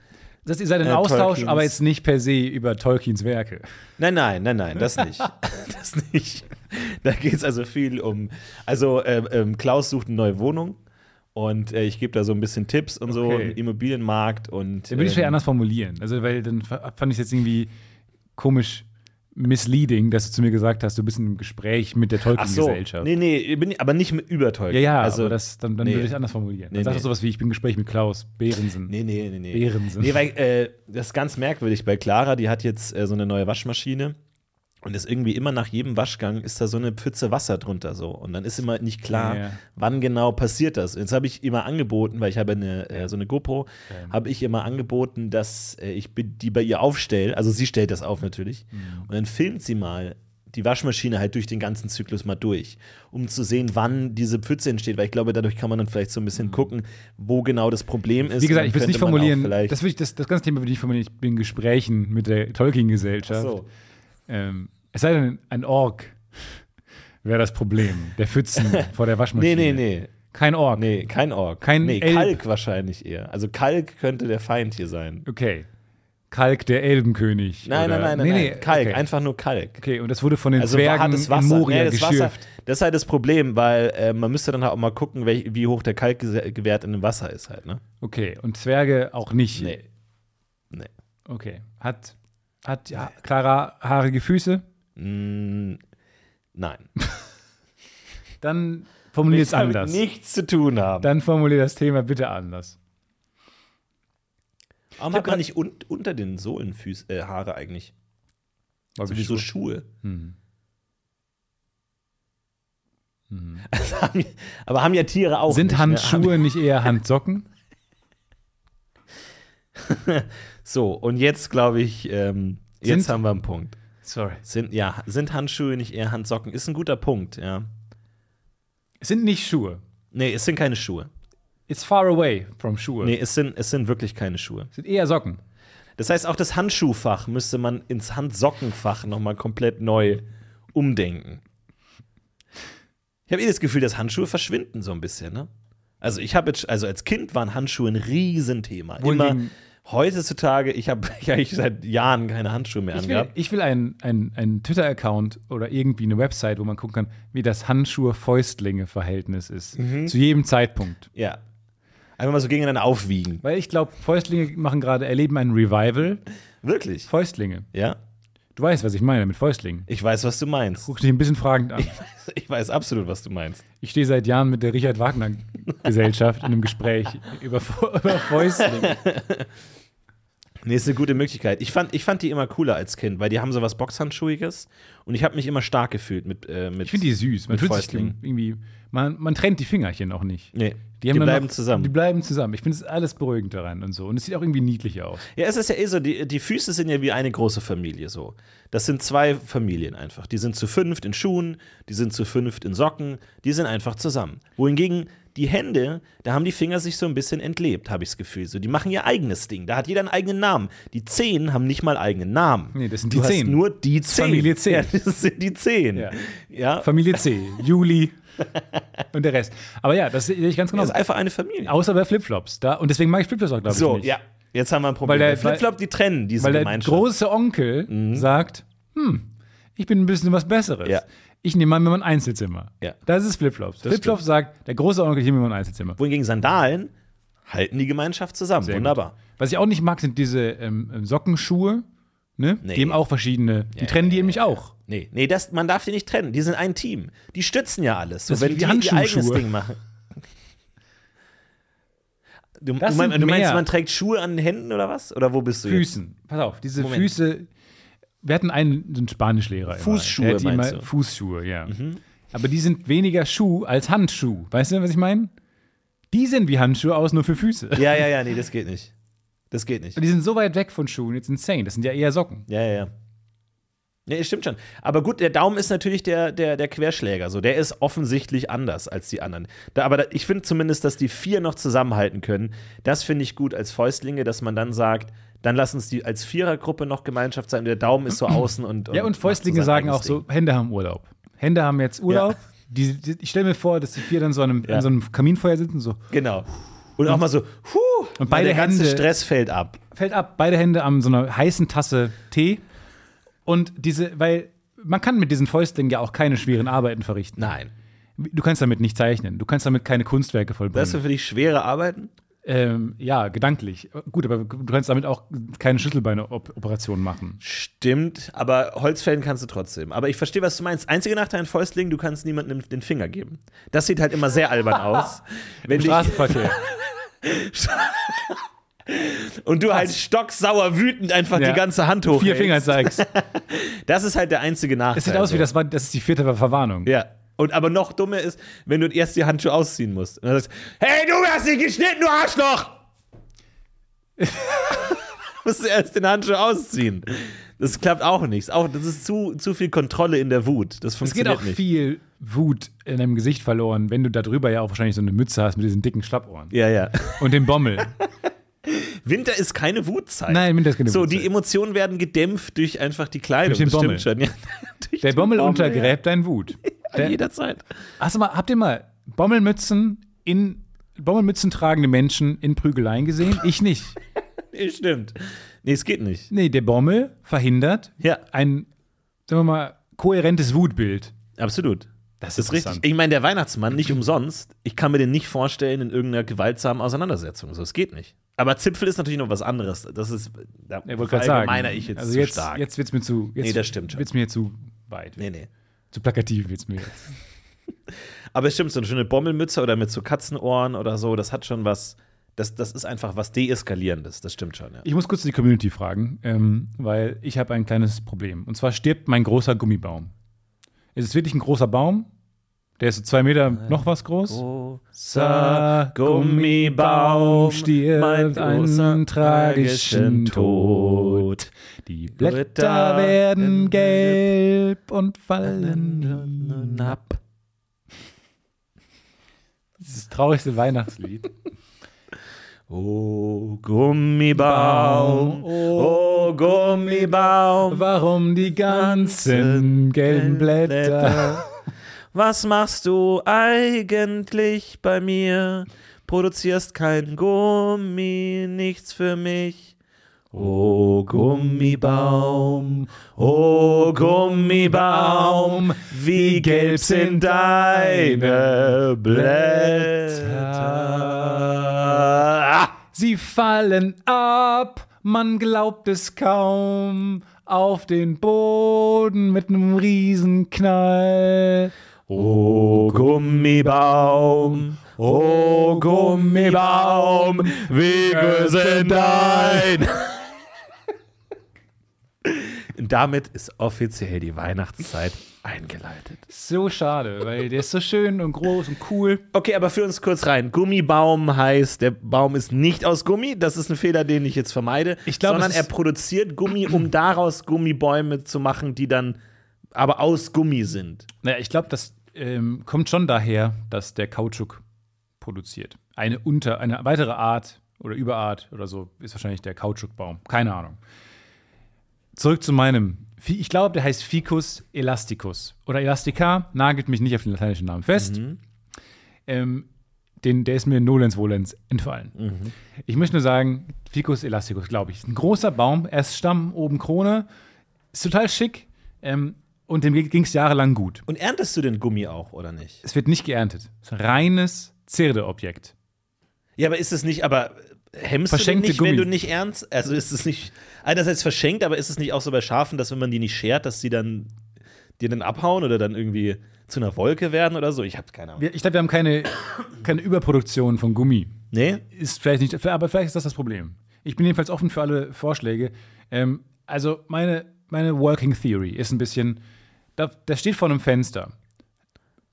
Das, ihr seid im Äh, Austausch, Tolkiens. aber jetzt nicht per se über Tolkiens Werke. Nein, nein, nein, nein, das nicht. (laughs) das nicht. (laughs) Da geht es also viel um. Also, ähm, ähm, Klaus sucht eine neue Wohnung und äh, ich gebe da so ein bisschen Tipps und so Okay. im Immobilienmarkt und. Dann würde ich vielleicht ähm, anders formulieren. Also, weil dann fa- fand ich es jetzt irgendwie komisch misleading, dass du zu mir gesagt hast, du bist im Gespräch mit der Ach so, Tolkien-Gesellschaft. nee, nee, bin, aber nicht mit über Tolkien. Ja, ja, also, aber das, dann, dann nee. würde ich es anders formulieren. Dann Nee, sag doch nee. sowas wie, ich bin im Gespräch mit Klaus Behrensen. Nee, nee, nee, nee. Behrensen. Nee, weil äh, das ist ganz merkwürdig bei Clara, die hat jetzt äh, so eine neue Waschmaschine und ist irgendwie immer nach jedem Waschgang ist da so eine Pfütze Wasser drunter so und dann ist immer nicht klar, Ja, ja. wann genau passiert das. Jetzt habe ich immer angeboten, weil ich habe eine äh, so eine GoPro, habe ich immer angeboten, dass äh, ich die bei ihr aufstelle, also sie stellt das auf natürlich Mhm. und dann filmt sie mal die Waschmaschine halt durch den ganzen Zyklus mal durch, um zu sehen, wann diese Pfütze entsteht, weil ich glaube, dadurch kann man dann vielleicht so ein bisschen gucken, wo genau das Problem ist. Mhm. Wie gesagt, ich würde es nicht formulieren. Das, ich, das, das ganze Thema würde ich nicht formulieren. Ich bin in Gesprächen mit der Tolkien-Gesellschaft. so. Ähm, es sei denn, ein Ork wäre das Problem. Der Pfützen (laughs) vor der Nee, Waschmaschine. nee, nee. Kein Ork. Nee, kein Ork. Kein nee, Elb. Kalk wahrscheinlich eher. Also Kalk könnte der Feind hier sein. Okay. Kalk, der Elbenkönig. Nein, nein, nein, nein, Nee, nee, Kalk, okay. einfach nur Kalk. Okay, und das wurde von den Also Zwergen Wasser. in Moria Nee, das, Wasser geschürft. das ist halt das Problem, weil äh, man müsste dann halt auch mal gucken, welch, wie hoch der Kalkgewert in dem Wasser ist halt, ne? Okay, und Zwerge auch nicht. Nee. Nee. Okay. Hat, hat ja, Clara haarige Füße? Mm, nein. (laughs) Dann formulier es anders. nichts zu tun haben. Dann formulier das Thema bitte anders. Warum hat man nicht un unter den Sohlen Füß, äh, Haare eigentlich? Weil So wir wie so Schuhe-. Hm. (laughs) Also haben, aber haben ja Tiere auch. Sind nicht, ne? Handschuhe nicht eher Handsocken? (laughs) So, und jetzt glaube ich, ähm, jetzt Sind- haben wir einen Punkt. Sorry. Sind, ja, sind Handschuhe nicht eher Handsocken? Ist ein guter Punkt, ja. Es sind nicht Schuhe. Nee, es sind keine Schuhe. It's far away from Schuhe. Nee, es sind, es sind wirklich keine Schuhe. Es sind eher Socken. Das heißt, auch das Handschuhfach müsste man ins Handsockenfach nochmal komplett neu umdenken. Ich habe eh das Gefühl, dass Handschuhe verschwinden so ein bisschen, ne? Also ich habe jetzt, also als Kind waren Handschuhe ein Riesenthema. Immer Wohingegen- heutzutage, ich habe ja (laughs) ich seit Jahren keine Handschuhe mehr Ich will, angehabt. ich will einen, einen, einen Twitter-Account oder irgendwie eine Website, wo man gucken kann, wie das Handschuhe-Fäustlinge-Verhältnis ist. Mhm. Zu jedem Zeitpunkt. Ja. Einfach mal so gegeneinander aufwiegen. Weil ich glaube, Fäustlinge machen gerade, erleben ein Revival. Wirklich? Fäustlinge. Ja. Du weißt, was ich meine mit Fäustlingen. Ich weiß, über meinst. Guck dich ein bisschen fragend an. Ich weiß absolut, was du meinst. Ich stehe seit Jahren mit der Richard Wagner Gesellschaft in einem Gespräch (laughs) über, über Fäustlinge. (laughs) Nee, ist eine gute Möglichkeit. Ich fand, ich fand die immer cooler als Kind, weil die haben so was Boxhandschuhiges und ich habe mich immer stark gefühlt mit. Äh, mit Ich finde die süß. Man mit fühlt sich Fäustlingen. irgendwie, man, man trennt die Fingerchen auch nicht. Nee, die, dann bleiben noch, zusammen. Die bleiben zusammen. Ich finde es alles beruhigend daran und so. Und es sieht auch irgendwie niedlicher aus. Ja, es ist ja eh so, die, die Füße sind ja wie eine große Familie so. Das sind zwei Familien einfach. Die sind zu fünft in Schuhen, die sind zu fünft in Socken, die sind einfach zusammen. Wohingegen die Hände, da haben die Finger sich so ein bisschen entlebt, habe ich das Gefühl. So, die machen ihr eigenes Ding. Da hat jeder einen eigenen Namen. Die Zehen haben nicht mal eigenen Namen. Nee, das sind du die Zehen. nur die Zehen. Familie Zehn. Ja, das sind die Zehen. Ja. Ja. Familie C, Juli und der Rest. Aber ja, das sehe ich ganz genau. Das ist einfach eine Familie. Außer bei Flipflops. Da, und deswegen mag ich Flipflops auch, glaube ich, So, nicht. ja. Jetzt haben wir ein Problem. Weil der- Weil Flipflop, die trennen diese Weil der Gemeinschaft. Mhm. große Onkel sagt, hm, ich bin ein bisschen was Besseres. Ja. Ich nehme mal mir ein Einzelzimmer. Ja. Das ist Flipflops. Flipflops sagt, der große Onkel, ich nehme mir ein Einzelzimmer. Wohingegen Sandalen halten die Gemeinschaft zusammen. Sehr gut. Wunderbar. Was ich auch nicht mag, sind diese ähm, Sockenschuhe. Ne? Nee. Die haben auch verschiedene. Die trennen die nämlich auch. Nee, nee das, man darf die nicht trennen. Die sind ein Team. Die stützen ja alles. So, Das wenn die ihr eigenes. Ding machen. Du, du, Das mein, sind du meinst, man trägt Schuhe an den Händen oder was? Oder wo bist du jetzt? Füßen. Pass auf, diese Moment. Füße. Wir hatten einen, einen Spanischlehrer. immer. Fußschuhe die meinst immer- du? Mhm. Fußschuhe, ja. Aber die sind weniger Schuh als Handschuh. Weißt du, was ich meine? Die sehen wie Handschuhe aus, nur für Füße. Ja, ja, ja, nee, das geht nicht. Das geht nicht. Und die sind so weit weg von Schuhen, jetzt insane. Das sind ja eher Socken. Ja, ja, ja. Nee, stimmt schon. Aber gut, der Daumen ist natürlich der, der, der Querschläger. So. Der ist offensichtlich anders als die anderen. Da, aber da, ich finde zumindest, dass die vier noch zusammenhalten können. Das finde ich gut als Fäustlinge, dass man dann sagt, dann lass uns die als Vierergruppe noch Gemeinschaft sein. Der Daumen ist so außen und. Ja, und Fäustlinge so sagen auch eigenes so: Ding. Hände haben Urlaub. Hände haben jetzt Urlaub. Die, die, ich stelle mir vor, dass die vier dann so an einem, Ja. an so einem Kaminfeuer sitzen, so. Genau. Und auch mal so, huh, Und beide der ganze Hände- Stress fällt ab. fällt ab, beide Hände an so einer heißen Tasse Tee. Und diese, weil man kann mit diesen Fäustlingen ja auch keine schweren Arbeiten verrichten. Nein. Du kannst damit nicht zeichnen. Du kannst damit keine Kunstwerke vollbringen. Das ist für dich schwere Arbeiten? Ähm, ja, gedanklich. Gut, aber du kannst damit auch keine Schlüsselbeine-Operation machen. Stimmt, aber Holzfällen kannst du trotzdem. Aber ich verstehe, was du meinst. Einziger Nachteil an Fäustlingen, du kannst niemandem den Finger geben. Das sieht halt immer sehr albern aus. (laughs) Im Straßenverkehr. (laughs) und du halt stocksauer wütend einfach Ja. die ganze Hand hoch. Vier Finger zeigst. (laughs) Das ist halt der einzige Nachteil. Es sieht aus wie das war, das ist die vierte Verwarnung. Ja. Und aber noch dummer ist, wenn du erst die Handschuhe ausziehen musst. Und dann sagst, hey, du hast dich geschnitten, du Arschloch! (laughs) musst du erst den Handschuh ausziehen. Das klappt auch nicht. Auch, das ist zu, zu viel Kontrolle in der Wut. Das Es geht funktioniert auch nicht. viel Wut in deinem Gesicht verloren, wenn du da drüber ja auch wahrscheinlich so eine Mütze hast mit diesen dicken Schlappohren. Ja, ja. Und dem Bommel. (laughs) Winter ist keine Wutzeit. Nein, Winter ist keine So, Wutzeit. die Emotionen werden gedämpft durch einfach die Kleidung. Durch den Bommel. stimmt schon. Ja. (laughs) Durch Der Bommel ja. untergräbt dein Wut. Der, jeder Zeit. hast du mal, habt ihr mal Bommelmützen in Bommelmützen tragende Menschen in Prügeleien gesehen? Ich nicht. (laughs) Nee, stimmt. Nee, es geht nicht. Nee, der Bommel verhindert Ja, ein, sagen wir mal, kohärentes Wutbild. absolut. Das Das ist richtig. Ich meine, der Weihnachtsmann, nicht umsonst, ich kann mir den nicht vorstellen in irgendeiner gewaltsamen Auseinandersetzung. So, es geht nicht. Aber Zipfel ist natürlich noch was anderes. Das ist, da Er sagen. verallgemeiner ich jetzt also zu jetzt, stark. jetzt wird's mir zu. Jetzt Nee, das stimmt schon. Wird's mir zu weit. nee, nee. Zu plakativ wird's mir jetzt. (laughs) Aber es stimmt, so eine schöne Bommelmütze oder mit so Katzenohren oder so, das hat schon was, das, das ist einfach was Deeskalierendes. Das stimmt schon, ja. Ich muss kurz die Community fragen, ähm, weil ich habe ein kleines Problem. Und zwar stirbt mein großer Gummibaum. Es ist wirklich ein großer Baum. Der ist so zwei Meter noch was groß. Großer Gummibaum stirbt einen tragischen Tod. Die Blätter werden gelb und fallen ab. Das ist das traurigste Weihnachtslied. Oh, Gummibaum, oh, Gummibaum, Warum die ganzen gelben Blätter? Was machst du eigentlich bei mir? Produzierst kein Gummi, nichts für mich. Oh Gummibaum, oh Gummibaum, wie gelb sind deine Blätter. Sie fallen ab, man glaubt es kaum, auf den Boden mit einem Riesenknall. Oh Gummibaum, oh Gummibaum, wie gelb sind deine Und (laughs) damit ist offiziell die Weihnachtszeit eingeleitet. So schade, weil der ist so schön und groß und cool. Okay, aber für uns kurz rein. Gummibaum heißt, der Baum ist nicht aus Gummi. Das ist ein Fehler, den ich jetzt vermeide. Ich glaub, sondern er produziert Gummi, um daraus Gummibäume zu machen, die dann aber aus Gummi sind. Naja, ich glaube, das ähm, kommt schon daher, dass der Kautschuk produziert. Eine unter, eine weitere Art oder Überart oder so ist wahrscheinlich der Kautschukbaum. Keine Ahnung. Zurück zu meinem. Ich glaube, der heißt Ficus elasticus. Oder elastica, nagelt mich nicht auf den lateinischen Namen fest. Ähm, den, der ist mir nolens volens entfallen. Ich möchte nur sagen, Ficus elasticus, glaube ich. Ein großer Baum, erst Stamm, oben Krone. Ist total schick. Ähm, und dem ging es jahrelang gut. Und erntest du den Gummi auch, oder nicht? Es wird nicht geerntet. Es ist ein reines Zirdeobjekt. Ja, aber ist es nicht, aber hemmst Verschenkte du nicht, wenn Gummi. du nicht ernst? Also ist es nicht, einerseits verschenkt, aber ist es nicht auch so bei Schafen, dass wenn man die nicht schert, dass sie dann dir dann abhauen oder dann irgendwie zu einer Wolke werden oder so? Ich habe keine Ahnung. Wir- Ich glaube, wir haben keine, keine Überproduktion von Gummi. Nee? Ist vielleicht nicht, aber vielleicht ist das das Problem. Ich bin jedenfalls offen für alle Vorschläge. Ähm, also meine, meine Working Theory ist ein bisschen, da, der steht vor einem Fenster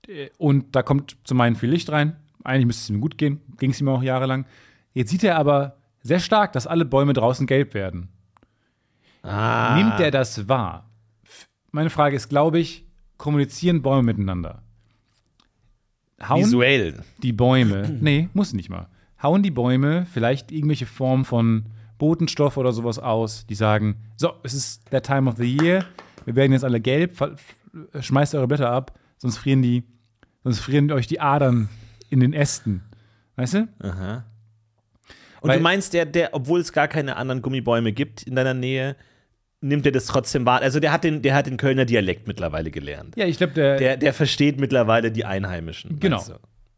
Äh, und da kommt zum einen viel Licht rein. Eigentlich müsste es ihm gut gehen, ging es ihm auch jahrelang. Jetzt sieht er aber sehr stark, dass alle Bäume draußen gelb werden. Ah. Nimmt er das wahr? Meine Frage ist, glaube ich, kommunizieren Bäume miteinander? Hauen Visuell. die Bäume, nee, muss nicht mal, hauen die Bäume vielleicht irgendwelche Form von Botenstoff oder sowas aus, die sagen, so, es ist der Time of the Year, wir werden jetzt alle gelb, schmeißt eure Blätter ab, sonst frieren die, sonst frieren euch die Adern in den Ästen. Weißt du? Und Weil- du meinst, der, der, obwohl es gar keine anderen Gummibäume gibt in deiner Nähe, nimmt er das trotzdem wahr? Also der hat den, der hat den Kölner Dialekt mittlerweile gelernt. Ja, ich glaube, der, Der, der versteht mittlerweile die Einheimischen. Genau.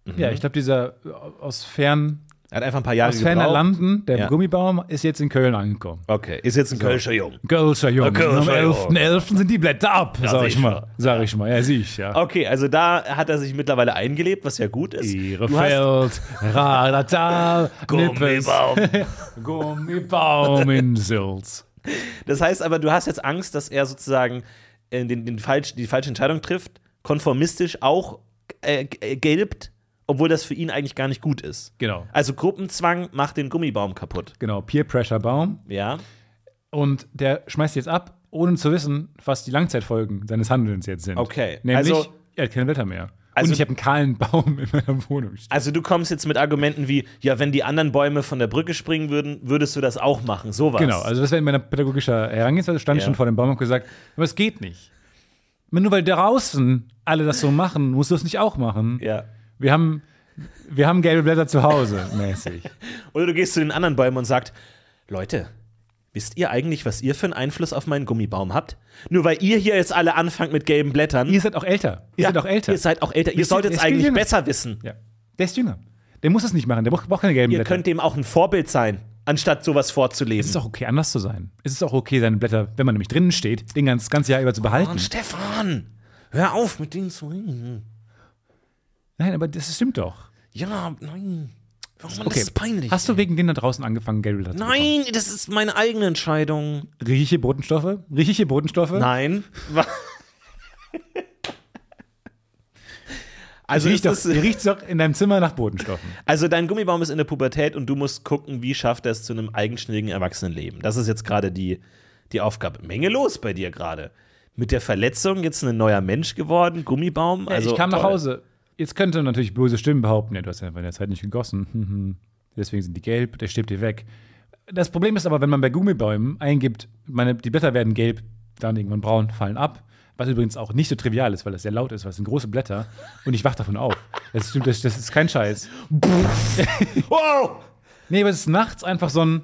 du? ja, ich glaube, dieser aus fern, Er hat einfach ein paar Jahre aus ferner gebraucht. Landen, der Ja. Gummibaum, ist jetzt in Köln angekommen. Okay, ist jetzt ein Kölscher Jung. Kölscher Junge. Kölscher Am Junge. 11.11. sind die Blätter ab, sag seh ich mal. Sag ich mal, ja, sieh ich, ja. Okay, also da hat er sich mittlerweile eingelebt, was ja gut ist. Ihre Du hast- Feld, Radata, (laughs) Nippes, Gummibaum. (laughs) Gummibaum in Sülz. Das heißt aber, du hast jetzt Angst, dass er sozusagen äh, den, den falsch, die falsche Entscheidung trifft, konformistisch auch äh, äh, gelbt, obwohl das für ihn eigentlich gar nicht gut ist. Genau, Also Gruppenzwang macht den Gummibaum kaputt. genau, Peer Pressure Baum. Ja. Und der schmeißt jetzt ab, ohne zu wissen, was die Langzeitfolgen seines Handelns jetzt sind. Okay, Nämlich, also- er hat keine Blätter mehr. Also- Und ich habe einen kahlen Baum in meiner Wohnung stehen. Also du kommst jetzt mit Argumenten wie, ja, wenn die anderen Bäume von der Brücke springen würden, würdest du das auch machen. Sowas. Genau, also das wäre in meiner pädagogischer Herangehensweise, stand ich Ja. schon vor dem Baum und gesagt, aber es geht nicht. Nur weil draußen alle das so machen, musst du es nicht auch machen. Ja. Wir haben, wir haben gelbe Blätter zu Hause, (laughs) mäßig. Oder du gehst zu den anderen Bäumen und sagst, Leute, wisst ihr eigentlich, was ihr für einen Einfluss auf meinen Gummibaum habt? Nur weil ihr hier jetzt alle anfangt mit gelben Blättern. Ihr seid auch älter. Ihr Ja, seid auch älter. Ihr seid auch älter. Ihr ihr, solltet es eigentlich jünger. besser wissen. ja. Der ist jünger. Der muss es nicht machen. Der braucht, keine gelben Ihr Blätter. könnt dem auch ein Vorbild sein, anstatt sowas vorzuleben. es ist auch okay, anders zu sein. Es ist auch okay, seine Blätter, wenn man nämlich drinnen steht, den ganz, ganze Jahr über zu behalten. Mann, Stefan, hör auf mit denen zu reden. Nein, aber das stimmt doch. Ja, nein. Warum Okay. das ist peinlich. Hast du wegen denen da draußen angefangen, Blätter zu nein, das ist meine eigene Entscheidung. bekommen? Riechige Botenstoffe? Riechige Botenstoffe? Nein. (laughs) also, ist riecht doch, riecht doch in deinem Zimmer nach Botenstoffen. also dein Gummibaum ist in der Pubertät und du musst gucken, wie schafft er es zu einem eigenständigen Erwachsenenleben. Das ist jetzt gerade die, die Aufgabe. Menge los bei dir gerade. Mit der Verletzung jetzt ein neuer Mensch geworden, Gummibaum. Also, ich kam nach toll. Hause. Jetzt könnte natürlich böse Stimmen behaupten, ja, du hast ja in der Zeit nicht gegossen. Hm, hm. deswegen sind die gelb, der stirbt dir weg. Das Problem ist aber, wenn man bei Gummibäumen eingibt, meine, die Blätter werden gelb, dann irgendwann braun, fallen ab. Was übrigens auch nicht so trivial ist, weil das sehr laut ist, weil es sind große Blätter und ich wach davon auf. Das, stimmt, das, das ist kein Scheiß. (laughs) Wow! Nee, aber es ist nachts einfach so ein.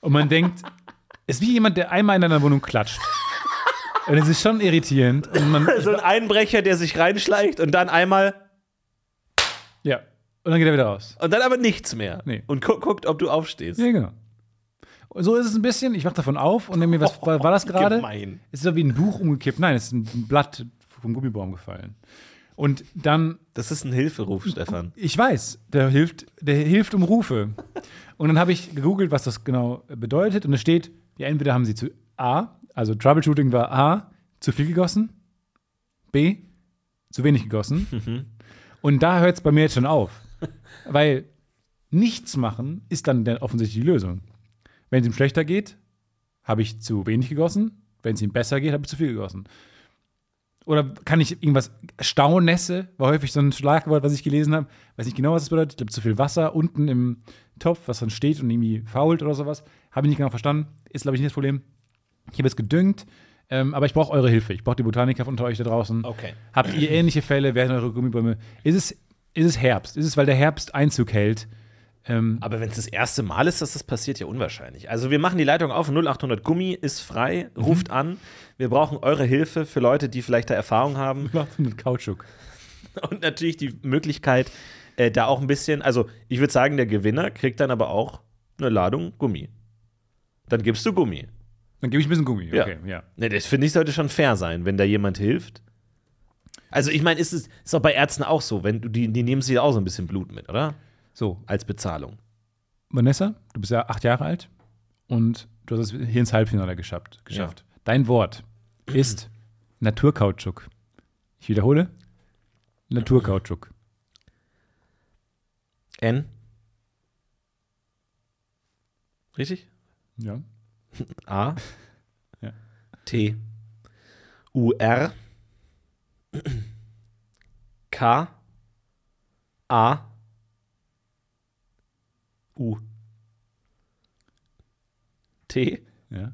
Und man denkt, es ist wie jemand, der einmal in deiner Wohnung klatscht. Und es ist schon irritierend. (laughs) So ein Einbrecher, der sich reinschleicht und dann einmal ja. Und dann geht er wieder raus. und dann aber nichts mehr. Nee. Und gu guckt, ob du aufstehst. Ja, genau. Und so ist es ein bisschen. Ich wach davon auf und denke mir, was war, war das gerade? Gemein. Es ist so wie ein Buch umgekippt. Nein, es ist ein Blatt vom Gummibaum gefallen. Und dann Das ist ein Hilferuf, Stefan. Ich weiß, der hilft, der hilft um Rufe. Und dann habe ich gegoogelt, was das genau bedeutet. Und es steht, ja, entweder haben sie zu A, also Troubleshooting war A, zu viel gegossen, B, zu wenig gegossen. (laughs) Und da hört es bei mir jetzt schon auf. Weil nichts machen ist dann offensichtlich die Lösung. Wenn es ihm schlechter geht, habe ich zu wenig gegossen. Wenn es ihm besser geht, habe ich zu viel gegossen. Oder kann ich irgendwas, Staunässe war häufig so ein Schlagwort, was ich gelesen habe. Weiß nicht genau, was das bedeutet. Ich glaube, zu viel Wasser unten im Topf, was dann steht und irgendwie fault oder sowas. Habe ich nicht genau verstanden. Ist, glaube ich, nicht das Problem. Ich habe jetzt gedüngt, ähm, aber ich brauche eure Hilfe. Ich brauche die Botaniker unter euch da draußen. Okay. Habt ihr ähnliche Fälle? Werden eure Gummibäume? Ist es, ist es Herbst? Ist es, weil der Herbst Einzug hält? Ähm, Aber wenn es das erste Mal ist, dass das passiert, ja unwahrscheinlich. Also wir machen die Leitung auf, 0800 Gummi ist frei, ruft an. Wir brauchen eure Hilfe für Leute, die vielleicht da Erfahrung haben. (laughs) macht mit Kautschuk. Und natürlich die Möglichkeit, äh, da auch ein bisschen, also ich würde sagen, der Gewinner kriegt dann aber auch eine Ladung Gummi. Dann gibst du Gummi. Dann gebe ich ein bisschen Gummi. Ja. Okay, ja. Ne, das finde ich sollte schon fair sein, wenn da jemand hilft. Also ich meine, ist es ist auch bei Ärzten auch so, wenn du die, die nehmen sich auch so ein bisschen Blut mit, oder? So, Als Bezahlung. Vanessa, du bist ja acht Jahre alt und du hast es hier ins Halbfinale geschafft. geschafft. Dein Wort ist Naturkautschuk. Ich wiederhole. Naturkautschuk. N. Richtig? Ja. A. Ja. T. U. R. K. A. U. T. ja.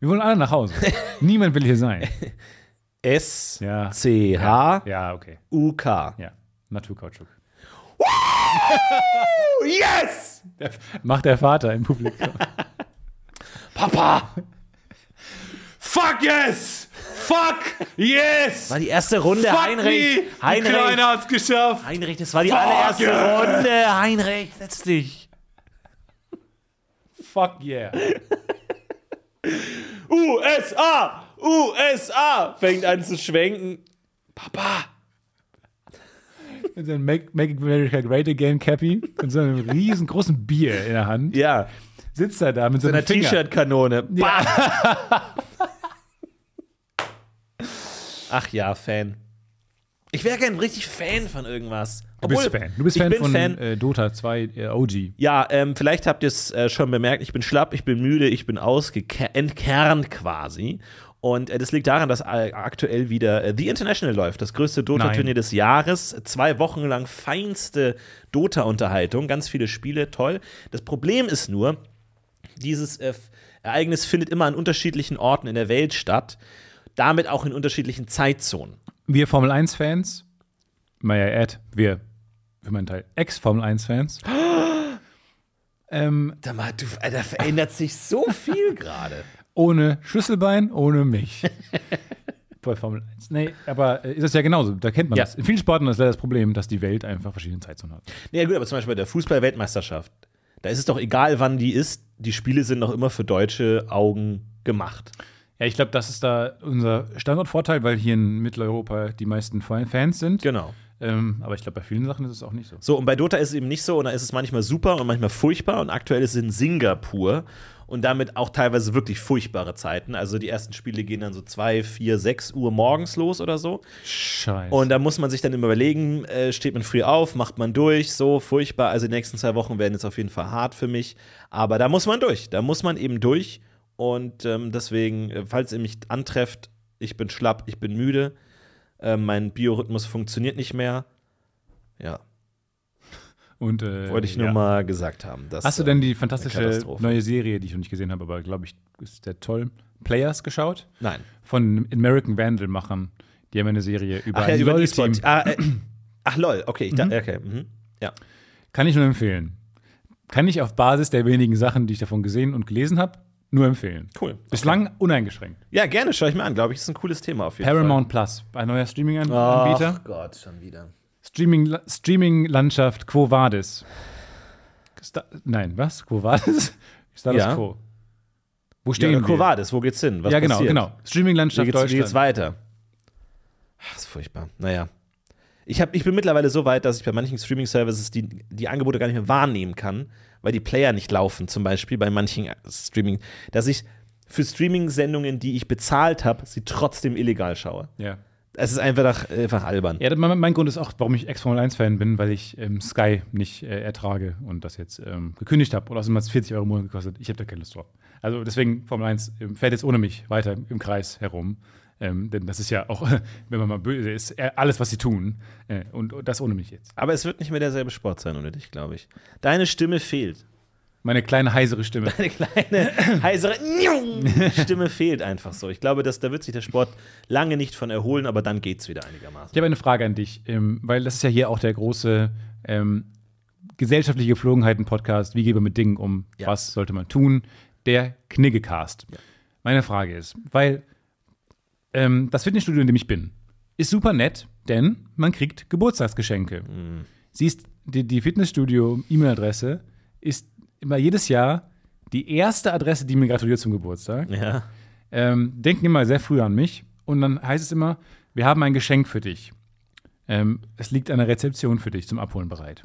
Wir wollen alle nach Hause. (laughs) Niemand will hier sein. S. Ja. C. H. Ja, okay. U. K. Ja. Naturkautschuk. Yes! Der, macht der Vater im Publikum. Papa! Fuck yes! Fuck yes! War die erste Runde, Heinrich. Heinrich. hat's geschafft. Heinrich, das war die allererste Runde. Heinrich, setz dich. Fuck yeah. USA! USA! Fängt an zu schwenken. Papa! Mit so einem Make, Make America Great Again Cappy und so einem riesengroßen Bier in der Hand. Ja, Sitzt er da mit so einer. T-Shirt-Kanone. (laughs) Ach ja, Fan. Ich wäre gern richtig Fan von irgendwas. Du bist Fan. Du bist Fan von Fan. Äh, Dota 2 äh, OG. Ja, ähm, vielleicht habt ihr es äh, schon bemerkt, ich bin schlapp, ich bin müde, ich bin ausgekernt quasi. Und äh, das liegt daran, dass äh, aktuell wieder äh, The International läuft, das größte Dota-Turnier des Jahres. Zwei Wochen lang feinste Dota-Unterhaltung, ganz viele Spiele, toll. Das Problem ist nur, dieses äh, Ereignis findet immer an unterschiedlichen Orten in der Welt statt, damit auch in unterschiedlichen Zeitzonen. Wir Formel 1-Fans, may I add, wir, für meinen Teil, Ex-Formel 1-Fans, (gasps) ähm, Da, mal, du, da verändert sich so viel (laughs) gerade. Ohne Schlüsselbein, ohne mich. (laughs) Bei Formel 1. Nee, aber äh, ist das ja genauso. Da kennt man Ja. das. In vielen Sporten ist leider das Problem, dass die Welt einfach verschiedene Zeitzonen hat. Ja, gut, aber zum Beispiel bei der Fußball-Weltmeisterschaft, da ist es doch egal, wann die ist. Die Spiele sind noch immer für deutsche Augen gemacht. Ja, ich glaube, das ist da unser Standortvorteil, weil hier in Mitteleuropa die meisten Fans sind. Genau. Ähm, aber ich glaube, bei vielen Sachen ist es auch nicht so. So, und bei Dota ist es eben nicht so, und da ist es manchmal super und manchmal furchtbar. Und aktuell ist es in Singapur und damit auch teilweise wirklich furchtbare Zeiten. Also die ersten Spiele gehen dann so 2, 4, 6 Uhr morgens los oder so. Scheiße. Und da muss man sich dann immer überlegen, äh, steht man früh auf, macht man durch, so furchtbar. Also die nächsten zwei Wochen werden jetzt auf jeden Fall hart für mich. Aber da muss man durch. Da muss man eben durch. Und ähm, deswegen, äh, falls ihr mich antrefft, ich bin schlapp, ich bin müde. Äh, mein Biorhythmus funktioniert nicht mehr. Ja, Und, äh, wollte ich nur ja. mal gesagt haben. Das, Hast du äh, denn die eine fantastische neue Serie, die ich noch nicht gesehen habe, aber glaube ich, ist der toll, Players geschaut? Nein. Von American Vandal-Machern. Die haben eine Serie über Ach ja, über. E-Sport. Ah, äh, ach, lol, okay. Ich da, okay. Mhm. Ja. Kann ich nur empfehlen. Kann ich auf Basis der wenigen Sachen, die ich davon gesehen und gelesen habe, nur empfehlen. Cool. Bislang uneingeschränkt. Ja, gerne, schaue ich mir an. Glaube ich, ist ein cooles Thema auf jeden Paramount Plus, ein neuer Fall. Streaming-Anbieter. Ach Gott, schon wieder. Streaming, Streaming-Landschaft Quo Vadis. Sta Nein, was? Quo Vadis? (laughs) Status Ja. Quo. Wo stehen Ja, wir? Covades, wo geht's hin? Was ja, genau, passiert? genau. Streaming-Landschaft geht's, wie Deutschland. geht's weiter? Ach, ist furchtbar. Naja. Ich, hab, ich bin mittlerweile so weit, dass ich bei manchen Streaming-Services die, die Angebote gar nicht mehr wahrnehmen kann, weil die Player nicht laufen, zum Beispiel bei manchen Streaming, dass ich für Streaming-Sendungen, die ich bezahlt habe, sie trotzdem illegal schaue. ja. Es ist einfach, einfach albern. Ja, mein, mein Grund ist auch, warum ich Ex-Formel-1-Fan bin, weil ich ähm, Sky nicht äh, ertrage und das jetzt ähm, gekündigt habe. Und außerdem hat es 40 Euro im Monat gekostet. Ich habe da keine Lust drauf. Also deswegen, Formel 1 ähm, fährt jetzt ohne mich weiter im Kreis herum. Ähm, denn das ist ja auch, (laughs) wenn man mal böse ist, äh, alles, was sie tun. Äh, und, und das ohne mich jetzt. Aber es wird nicht mehr derselbe Sport sein ohne dich, glaube ich. Deine Stimme fehlt. Meine kleine heisere Stimme. (laughs) Eine kleine, heisere Stimme fehlt einfach so. Ich glaube, dass, da wird sich der Sport lange nicht von erholen, aber dann geht es wieder einigermaßen. Ich habe eine Frage an dich, ähm, weil das ist ja hier auch der große ähm, gesellschaftliche Geflogenheiten-Podcast. Wie geht man mit Dingen um? Ja. Was sollte man tun? Der Kniggecast. Meine Frage ist, weil ähm, das Fitnessstudio, in dem ich bin, ist super nett, denn man kriegt Geburtstagsgeschenke. Siehst, die, die Fitnessstudio-E-Mail-Adresse ist immer jedes Jahr die erste Adresse, die mir gratuliert zum Geburtstag Ja. ähm, denken immer sehr früh an mich und dann heißt es immer, wir haben ein Geschenk für dich. Ähm, es liegt an der Rezeption für dich zum Abholen bereit.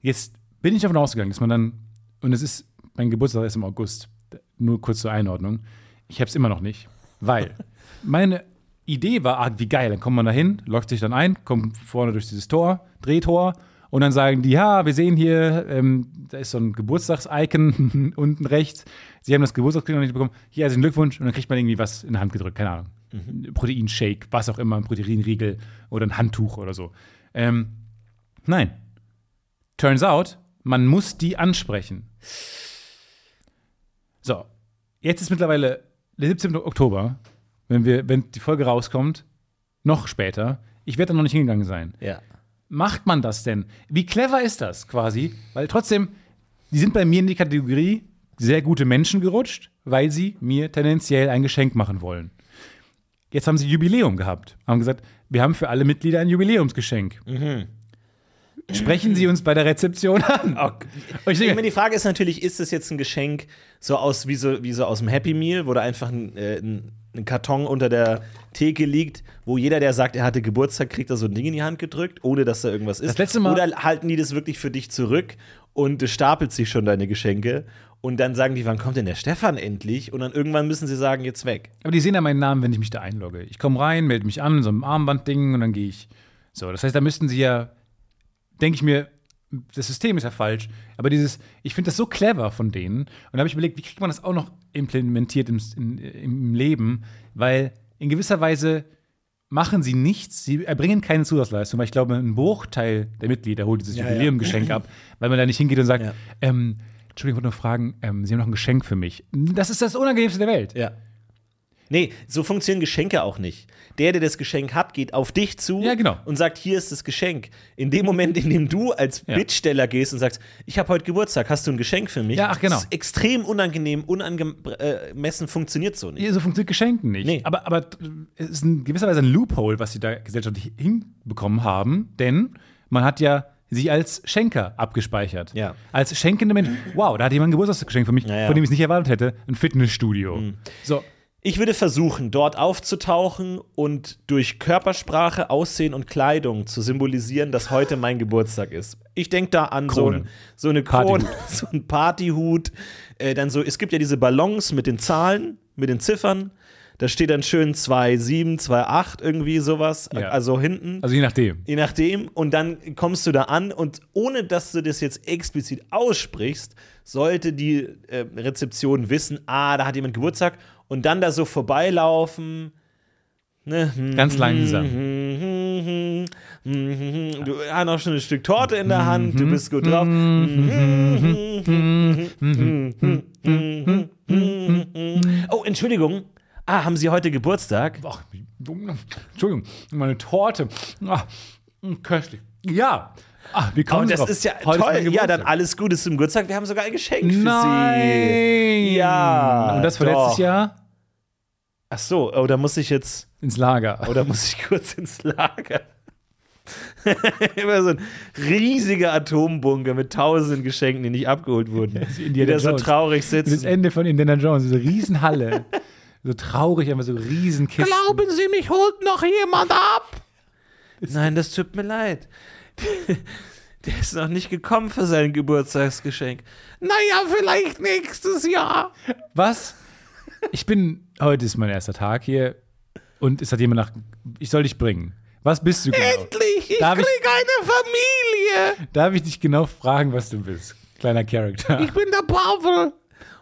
Jetzt bin ich davon ausgegangen, dass man dann, und es ist, mein Geburtstag ist im August, nur kurz zur Einordnung, ich habe es immer noch nicht, weil (laughs) meine Idee war, ah, wie geil, dann kommt man da hin, loggt sich dann ein, kommt vorne durch dieses Tor, Drehtor und dann sagen die, ja, wir sehen hier, ähm, da ist so ein Geburtstags-Icon (laughs) unten rechts. Sie haben das Geburtstagskind noch nicht bekommen. Hier, herzlichen Glückwunsch. Und dann kriegt man irgendwie was in die Hand gedrückt, keine Ahnung. Proteinshake, was auch immer, ein Proteinriegel oder ein Handtuch oder so. Ähm, nein. Turns out, man muss die ansprechen. So, jetzt ist mittlerweile der 17. Oktober, wenn, wir, wenn die Folge rauskommt, noch später. Ich werde da noch nicht hingegangen sein Ja. Macht man das denn? Wie clever ist das quasi? Weil trotzdem, die sind bei mir in die Kategorie sehr gute Menschen gerutscht, weil sie mir tendenziell ein Geschenk machen wollen. Jetzt haben sie Jubiläum gehabt, haben gesagt, wir haben für alle Mitglieder ein Jubiläumsgeschenk. Sprechen Sie uns bei der Rezeption an. (laughs) Und ich denke, meine, die Frage ist natürlich, ist es jetzt ein Geschenk so aus wie so, wie so aus dem Happy Meal, wo da einfach ein, äh, ein, ein Karton unter der Theke liegt, wo jeder, der sagt, er hatte Geburtstag, kriegt da so ein Ding in die Hand gedrückt, ohne dass da irgendwas ist. Das letzte Mal- Oder halten die das wirklich für dich zurück und es stapelt sich schon deine Geschenke und dann sagen die, wann kommt denn der Stefan endlich? Und dann irgendwann müssen sie sagen, jetzt weg. Aber die sehen ja meinen Namen, wenn ich mich da einlogge. Ich komme rein, melde mich an, so ein Armbandding und dann gehe ich. So, das heißt, da müssten sie ja, denke ich mir, das System ist ja falsch. Aber dieses, ich finde das so clever von denen. Und da habe ich überlegt, wie kriegt man das auch noch implementiert im, in, im Leben? Weil in gewisser Weise machen sie nichts, sie erbringen keine Zusatzleistung, weil ich glaube, ein Bruchteil der Mitglieder holt dieses Ja, ja. Jubiläumgeschenk ab, weil man da nicht hingeht und sagt, Ja. ähm, Entschuldigung, ich wollte nur fragen, ähm, Sie haben noch ein Geschenk für mich. Das ist das Unangenehmste der Welt. Ja. Nee, so funktionieren Geschenke auch nicht. Der, der das Geschenk hat, geht auf dich zu Ja, genau. und sagt, hier ist das Geschenk. In dem Moment, in dem du als Ja. Bittsteller gehst und sagst, ich habe heute Geburtstag, hast du ein Geschenk für mich? Ja, ach, genau. Das ist extrem unangenehm, unangemessen, funktioniert so nicht. Ja, so funktioniert Geschenken nicht. Nee. Aber, aber es ist in gewisser Weise ein Loophole, was sie da gesellschaftlich hinbekommen haben, denn man hat ja sie als Schenker abgespeichert. Ja. Als schenkende Mensch. Wow, da hat jemand ein Geburtstagsgeschenk für mich, Ja, ja. von dem ich es nicht erwartet hätte. Ein Fitnessstudio. So, Ich würde versuchen, dort aufzutauchen und durch Körpersprache, Aussehen und Kleidung zu symbolisieren, dass heute mein Geburtstag ist. Ich denke da an so, ein, so eine Krone, Partyhut. (laughs) so ein Partyhut. Äh, dann so, es gibt ja diese Ballons mit den Zahlen, mit den Ziffern. Da steht dann schön 2,7, 2,8, irgendwie sowas. Ja. Also hinten. also je nachdem. Je nachdem. Und dann kommst du da an und ohne dass du das jetzt explizit aussprichst, sollte die äh, Rezeption wissen, ah, da hat jemand Geburtstag und dann da so vorbeilaufen. Ganz langsam. (laughs) Du hast noch schon ein Stück Torte in der Hand, du bist gut drauf. (laughs) Oh, Entschuldigung. Ah, haben Sie heute Geburtstag? Ach. Entschuldigung, meine Torte. Ah, köstlich. Ja. Ach, wie Oh, kommen Sie das drauf? ist ja Heute toll. Ja, dann alles Gute zum Geburtstag. Wir haben sogar ein Geschenk für Nein. Sie. Ja. Und das war doch. letztes Jahr Ach so, oh, da muss ich jetzt, ins Lager. oder muss ich (laughs) kurz ins Lager? (laughs) Immer so ein riesiger Atombunker mit tausend Geschenken, die nicht abgeholt wurden. die da so Jones. traurig Das sitzen. Ende von Indiana Jones, diese Riesenhalle. (laughs) so traurig, aber so Riesenkisten. Sie, mich holt noch jemand ab? Nein, das tut mir leid. (laughs) Der ist noch nicht gekommen für sein Geburtstagsgeschenk. Naja, vielleicht nächstes Jahr. Was? Ich bin, heute ist mein erster Tag hier und es hat jemand nach, ich soll dich bringen. Was bist du genau? Endlich, ich Darf ich- krieg eine Familie. Darf ich dich genau fragen, was du bist? Kleiner Charakter. Ich bin der Pavel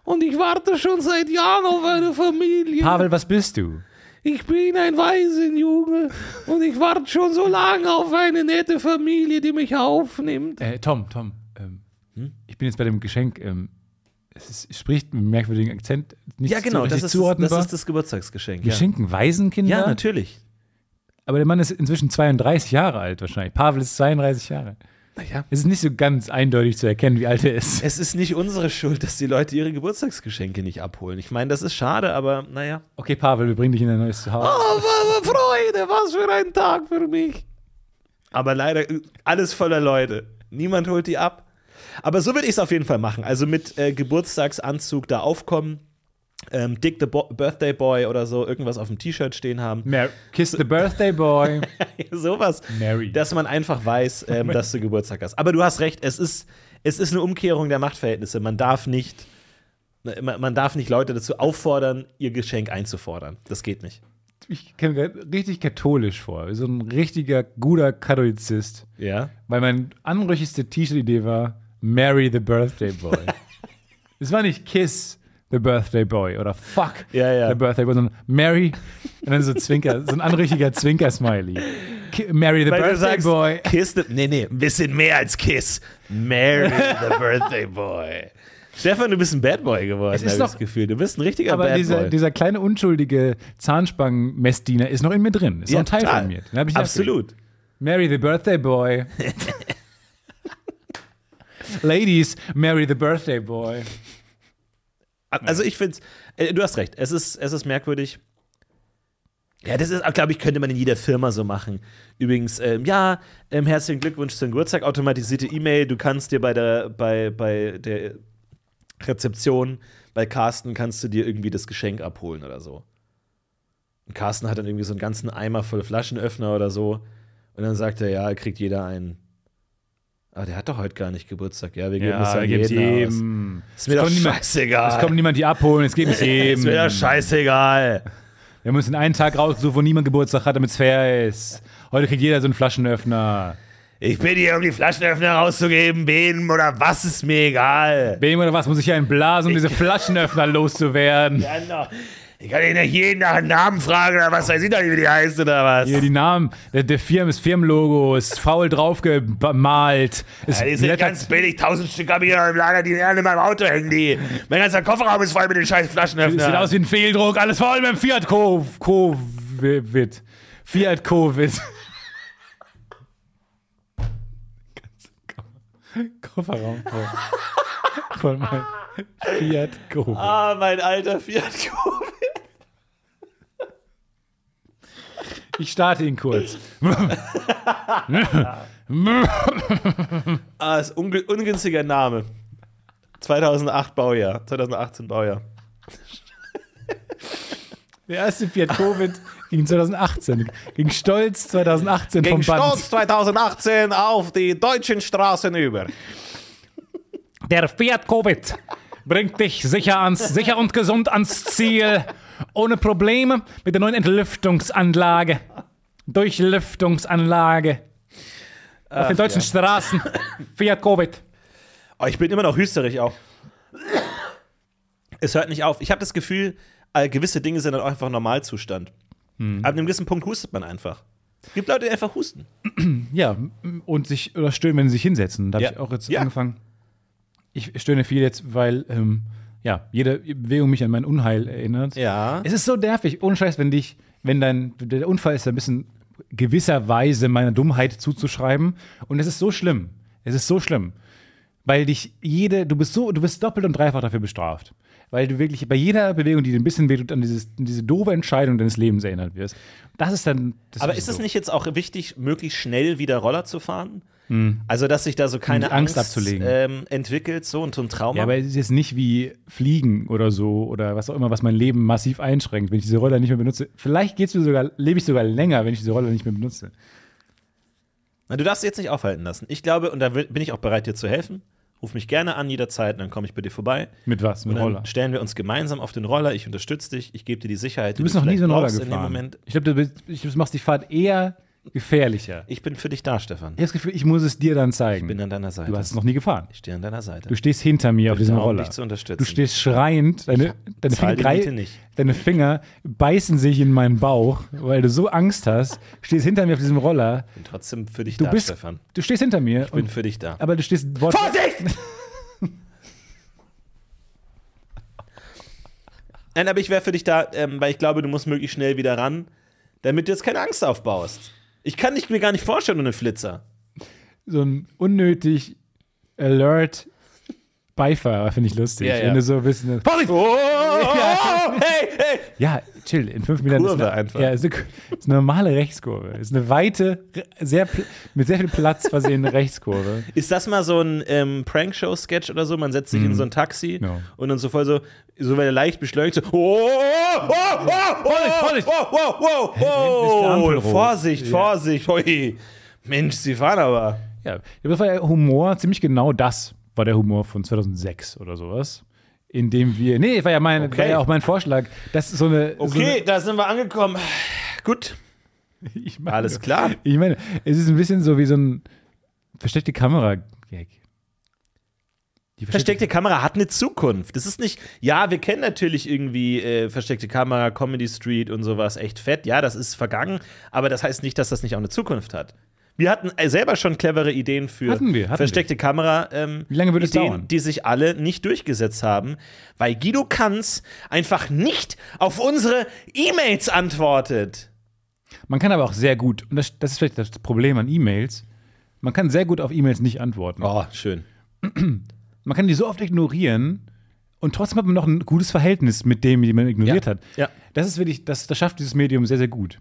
und ich warte schon seit Jahren auf eine Familie. Pavel, was bist du? Ich bin ein Waisenjunge und ich warte schon so lange auf eine nette Familie, die mich aufnimmt. Äh, Tom, Tom, ähm, Hm? ich bin jetzt bei dem Geschenk, ähm, es, ist, spricht mit einem merkwürdigen Akzent, nicht Ja, genau, so das ist, das, das ist das Geburtstagsgeschenk. Wir Ja. schenken Waisenkinder? ja, natürlich. Aber der Mann ist inzwischen 32 Jahre alt wahrscheinlich. Pavel ist 32 Jahre. Naja. Es ist nicht so ganz eindeutig zu erkennen, wie alt er ist. Es ist nicht unsere Schuld, dass die Leute ihre Geburtstagsgeschenke nicht abholen. Ich meine, das ist schade, aber naja. Okay, Pavel, wir bringen dich in ein neues Zuhause. Oh, Freude, was für ein Tag für mich. Aber leider äh, alles voller Leute. Niemand holt die ab. Aber so würde ich es auf jeden Fall machen. Also mit äh, Geburtstagsanzug da aufkommen, ähm, Dick the Bo Birthday Boy oder so, irgendwas auf dem T-Shirt stehen haben. Mar Kiss the Birthday Boy. (laughs) Sowas. Mary. Dass man einfach weiß, ähm, dass du Geburtstag hast. Aber du hast recht, es ist, es ist eine Umkehrung der Machtverhältnisse. Man darf nicht. Man darf nicht Leute dazu auffordern, ihr Geschenk einzufordern. Das geht nicht. Ich kenne mir richtig katholisch vor. So ein richtiger, guter Katholizist. Ja? Weil meine anrüchigste T-Shirt-Idee war Marry the Birthday Boy. (laughs) es war nicht Kiss the Birthday Boy oder Fuck Ja, ja. the Birthday Boy, sondern Marry und dann so Zwinker, so ein anrüchiger Zwinker-Smiley. Marry the Weil Birthday sagst, Boy. Kiss the, nee, nee, ein bisschen mehr als Kiss. Marry the Birthday Boy. Stefan, du bist ein Bad Boy geworden, habe ich das Gefühl. Du bist ein richtiger Aber Bad dieser, Boy. dieser kleine unschuldige Zahnspangen-Messdiener ist noch in mir drin. Ist noch ein Teil total. von mir. Absolut. abgelegt. Marry the Birthday Boy. (laughs) Ladies, marry the Birthday Boy. Also ich finde, äh, du hast recht, es ist, es ist merkwürdig. Ja, das ist, glaube ich, könnte man in jeder Firma so machen. Übrigens, ähm, ja, ähm, herzlichen Glückwunsch zum Geburtstag, automatisierte E-Mail. Du kannst dir bei der, bei, bei der Rezeption, bei Carsten, kannst du dir irgendwie das Geschenk abholen oder so. Und Carsten hat dann irgendwie so einen ganzen Eimer voll Flaschenöffner oder so. Und dann sagt er, ja, kriegt jeder einen. Aber der hat doch heute gar nicht Geburtstag. Ja, wir geben es Ja, gibt's jeden aus. jedem. Ist mir Es doch niemand- scheißegal. Es kommt niemand die abholen, es geht (laughs) es jedem. Ist mir doch scheißegal. Wir den einen Tag rausgesucht, wo niemand Geburtstag hat, damit es fair ist. Heute kriegt jeder so einen Flaschenöffner. Ich bin hier, um die Flaschenöffner rauszugeben, wem oder was ist mir egal. Wem oder was muss ich hier einblasen, um diese (laughs) Flaschenöffner loszuwerden? Kann doch- Ich kann nicht jeden nach einem Namen fragen oder was weiß ich doch nicht, wie die heißt oder was. Hier die Namen, der, der Firmen, das Firmenlogo ist faul draufgemalt. Ist Ja, die sind ganz billig, tausend Stück habe ich hier im Lager, die alle in meinem Auto hängen, die. Mein ganzer Kofferraum ist voll mit den scheiß Flaschenöffnern. Sieht aus wie ein Fehldruck, alles voll mit dem Fiat Co- Covid. Fiat Covid. (laughs) Kofferraum voll. Voll mein Fiat Covid. ah, mein alter Fiat Covid. Ich starte ihn kurz. Ah, ist unge ungünstiger Name. 2008 Baujahr, 2018 Baujahr. Der erste Fiat Covid ging 2018. Ging stolz 2018 vom Ging Band. stolz 2018 auf die deutschen Straßen über. Der Fiat Covid bringt dich sicher, ans, sicher und gesund ans Ziel. Ohne Probleme mit der neuen Entlüftungsanlage. Durchlüftungsanlage. Auf den deutschen Straßen. Fiat Covid. Oh, ich bin immer noch hüsterig auch. Es hört nicht auf. Ich habe das Gefühl, äh, gewisse Dinge sind dann auch einfach Normalzustand. Ab einem gewissen Punkt hustet man einfach. Es gibt Leute, die einfach husten. (clears throat) Ja, und sich oder stöhnen, wenn sie sich hinsetzen. Da Ja. habe ich auch jetzt Ja. angefangen. Ich stöhne viel jetzt, weil ähm, ja, jede Bewegung mich an mein Unheil erinnert. Ja. Es ist so nervig, ohne Scheiß, wenn dich, wenn dein, der Unfall ist ein bisschen gewisserweise meiner Dummheit zuzuschreiben. Und es ist so schlimm. Es ist so schlimm. Weil dich jede, du bist so, du bist doppelt und dreifach dafür bestraft. Weil du wirklich bei jeder Bewegung, die dir ein bisschen wehtut, an dieses, an diese doofe Entscheidung deines Lebens erinnert wirst. Das ist dann. Das Aber ist es so. nicht jetzt auch wichtig, möglichst schnell wieder Roller zu fahren? Also, dass sich da so keine Angst Angst, abzulegen. ähm, entwickelt, so und so ein Trauma. Ja, aber es ist jetzt nicht wie Fliegen oder so oder was auch immer, was mein Leben massiv einschränkt, wenn ich diese Roller nicht mehr benutze. Vielleicht geht's mir sogar, lebe ich sogar länger, wenn ich diese Roller nicht mehr benutze. Na, du darfst dich jetzt nicht aufhalten lassen. Ich glaube, und da bin ich auch bereit, dir zu helfen. Ruf mich gerne an jederzeit, dann komme ich bei dir vorbei. Mit was? Mit dann Roller. stellen wir uns gemeinsam auf den Roller. Ich unterstütze dich, ich gebe dir die Sicherheit. Du bist noch nie so einen Roller brauchst in dem gefahren. Moment. Ich glaube, du, bist- ich glaub, du machst die Fahrt eher gefährlicher. Ich bin für dich da, Stefan. Ich habe das Gefühl, ich muss es dir dann zeigen. Ich bin an deiner Seite. du hast es noch nie gefahren. ich stehe an deiner Seite. Du stehst hinter mir auf bin diesem da, um Roller. dich zu unterstützen. Du stehst schreiend, deine, deine, Finger, drei, deine Finger beißen sich in meinen Bauch, weil du so Angst hast. Stehst hinter mir auf diesem Roller. bin trotzdem für dich Du da, bist, Stefan. du stehst hinter mir. Ich bin und, für dich da. aber du stehst Wort Vorsicht! (laughs) Nein, aber ich wäre für dich da, ähm, weil ich glaube, du musst möglichst schnell wieder ran, damit du jetzt keine Angst aufbaust. Ich kann dich mir gar nicht vorstellen ohne Flitzer. so ein unnötig Alert Beifahrer, finde ich lustig. Ja, ja. Wenn du so ein bisschen. Vorsicht! Oh, (laughs) (laughs) hey, hey! Ja, chill, in fünf ist Kurve eine, einfach. Ja, ist eine, ist eine normale Rechtskurve. Ist eine weite, sehr, mit sehr viel Platz versehene Rechtskurve. (laughs) Ist das mal so ein ähm, Prankshow-Sketch oder so? Man setzt sich in so ein Taxi Ja. und dann so voll so, so weil er leicht beschleunigt, so, oh, oh, oh, oh, oh, Vorsicht! oh, oh, oh, ist die oh, Ampel oh, rot. Vorsicht, Ja. Vorsicht, hui. Mensch, sie fahren aber. Ja, das war der Humor, ziemlich genau das war der Humor von 2006 oder sowas. In dem wir, nee, war ja, mein, Okay. war ja auch mein Vorschlag, dass so eine. Okay, da sind wir angekommen. Gut, So (laughs) eine ich meine, alles klar. Ich meine, es ist ein bisschen so wie so ein versteckte Kamera-Gag. Die Versteckte Kamera hat eine Zukunft. Das ist nicht, ja, wir kennen natürlich irgendwie äh, versteckte Kamera, Comedy Street und sowas, echt fett. Ja, das ist vergangen, aber das heißt nicht, dass das nicht auch eine Zukunft hat. Wir hatten äh, selber schon clevere Ideen für Hatten wir, hatten versteckte Kamera. Ähm, Wie lange würde es Ideen, dauern? Die sich alle nicht durchgesetzt haben, weil Guido Kanz einfach nicht auf unsere E-Mails antwortet. Man kann aber auch sehr gut, und das, das ist vielleicht das Problem an E-Mails, man kann sehr gut auf E-Mails nicht antworten. Oh, schön. Man kann die so oft ignorieren und trotzdem hat man noch ein gutes Verhältnis mit dem, den man ignoriert Ja. hat. Ja. Das ist wirklich, das, das schafft dieses Medium sehr, sehr gut.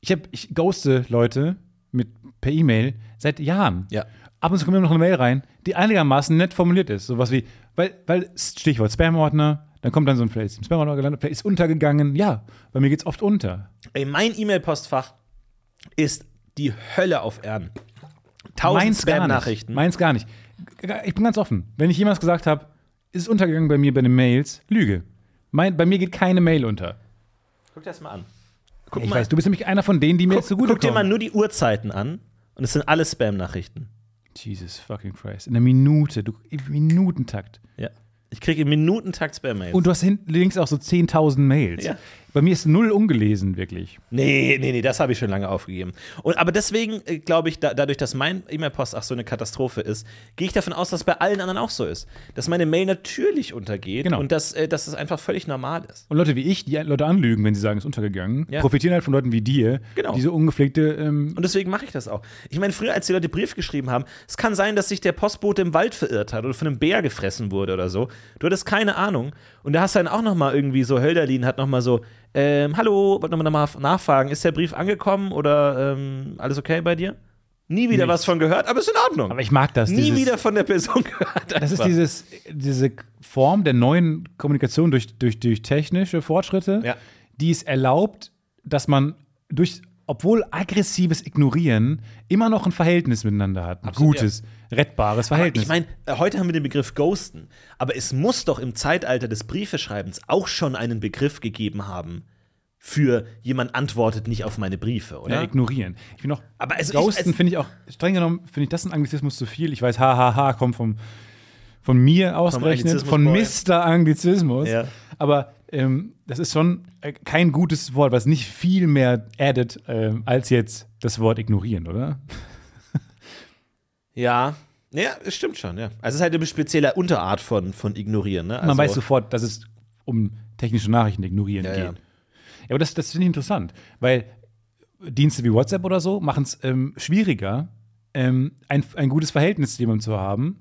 Ich, hab, ich ghoste Leute mit, per E-Mail seit Jahren. Ja. Ab und zu kommt mir noch eine Mail rein, die einigermaßen nett formuliert ist. Sowas wie, weil, weil Stichwort Spam-Ordner, dann kommt dann so ein, vielleicht ist im Spam-Ordner gelandet, vielleicht ist untergegangen. Ja, bei mir geht's oft unter. Ey, mein E-Mail-Postfach ist die Hölle auf Erden. Tausend. Spam-Nachrichten. Meins gar nicht. Ich bin ganz offen. Wenn ich jemals gesagt habe, ist es untergegangen bei mir bei den Mails, Lüge. Mein, bei mir geht keine Mail unter. Guck dir das mal an. Guck, Ich mal, weiß, du bist nämlich einer von denen, die mir guck, jetzt so gut guck dir mal nur die Uhrzeiten an und es sind alles Spam-Nachrichten. Jesus fucking Christ. In einer Minute, du, im Minutentakt. Ja. Ich kriege im Minutentakt Spam-Mails. Und du hast hinten links auch so 10.000 Mails. Ja. Bei mir ist null ungelesen, wirklich. Nee, nee, nee, das habe ich schon lange aufgegeben. Und, aber deswegen äh, glaube ich, da, dadurch, dass mein E-Mail-Postfach so eine Katastrophe ist, gehe ich davon aus, dass es bei allen anderen auch so ist. Dass meine Mail natürlich untergeht Genau. und dass, äh, dass es einfach völlig normal ist. Und Leute wie ich, die Leute anlügen, wenn sie sagen, es ist untergegangen, Ja. profitieren halt von Leuten wie dir, Genau. die so ungepflegte. Ähm, Und deswegen mache ich das auch. Ich meine, früher, als die Leute Brief geschrieben haben, es kann sein, dass sich der Postbote im Wald verirrt hat oder von einem Bär gefressen wurde oder so. Du hattest keine Ahnung. Und da hast du dann auch noch mal irgendwie so, Hölderlin hat noch mal so, ähm, hallo, wollte noch mal nachfragen, ist der Brief angekommen oder ähm, alles okay bei dir? Nie wieder Nichts. was von gehört, aber ist in Ordnung. aber ich mag das. Nie dieses, wieder von der Person (laughs) gehört. Das ist einfach. dieses, diese Form der neuen Kommunikation durch, durch, durch technische Fortschritte, Ja. die es erlaubt, dass man durch, obwohl aggressives Ignorieren, immer noch ein Verhältnis miteinander hat. Ein Absolut, gutes, rettbares Aber Verhältnis. Ich meine, äh, heute haben wir den Begriff Ghosten, aber es muss doch im Zeitalter des Briefeschreibens auch schon einen Begriff gegeben haben für jemand antwortet nicht auf meine Briefe, oder? ja, ignorieren. Ich finde auch, Aber also Ghosten finde ich auch, streng genommen, finde ich das ein Anglizismus zu viel. Ich weiß, hahaha, kommt vom, von mir ausgerechnet, von. Mr. Anglizismus. Ja. Aber ähm, das ist schon äh, kein gutes Wort, was nicht viel mehr addet ähm, als jetzt das Wort ignorieren, oder? Ja. Ja, es stimmt schon, ja. Also es ist halt eine spezielle Unterart von, von Ignorieren, ne? Also, Man weiß sofort, dass es um technische Nachrichten ignorieren Ja, geht. ja. Ja. aber das, das finde ich interessant, weil Dienste wie WhatsApp oder so machen es ähm, schwieriger, ähm, ein, ein gutes Verhältnis zu jemandem zu haben,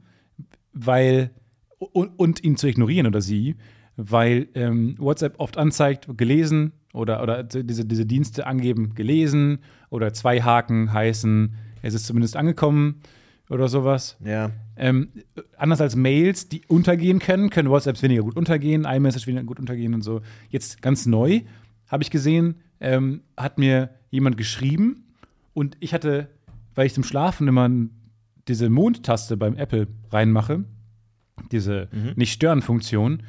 weil und, und ihn zu ignorieren oder sie, weil ähm, WhatsApp oft anzeigt, gelesen oder, oder diese, diese Dienste angeben, gelesen oder zwei Haken heißen, es ist zumindest angekommen oder sowas. Ja. Ähm, anders als Mails, die untergehen können, können WhatsApps weniger gut untergehen, iMessage weniger gut untergehen und so. Jetzt ganz neu habe ich gesehen, ähm, hat mir jemand geschrieben und ich hatte, weil ich zum Schlafen immer diese Mondtaste beim Apple reinmache, diese Nicht-Stören-Funktion,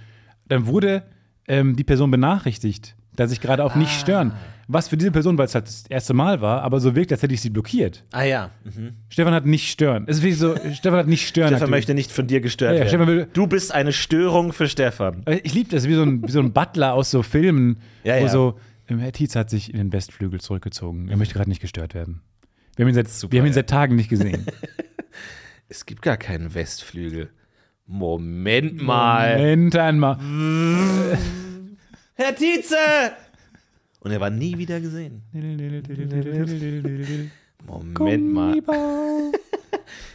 dann wurde ähm, die Person benachrichtigt, dass ich gerade auf Nicht stören. Was für diese Person, weil es halt das erste Mal war, aber so wirkt, als hätte ich sie blockiert. Ah ja. Mhm. Stefan hat nicht stören. Es ist wie so, (laughs) Stefan hat nicht stören. Stefan möchte nicht von dir gestört Ja, ja, Stefan will- werden. Du bist eine Störung für Stefan. Ich liebe das, wie so, ein, wie so ein Butler aus so Filmen, Ja, wo ja. so, ähm, Herr Tietz hat sich in den Westflügel zurückgezogen. Er möchte gerade nicht gestört werden. Wir haben ihn seit, Super, wir haben ihn seit Tagen nicht gesehen. (laughs) Es gibt gar keinen Westflügel. Moment mal. Moment einmal. Herr Tietze! Und er war nie wieder gesehen. Moment mal.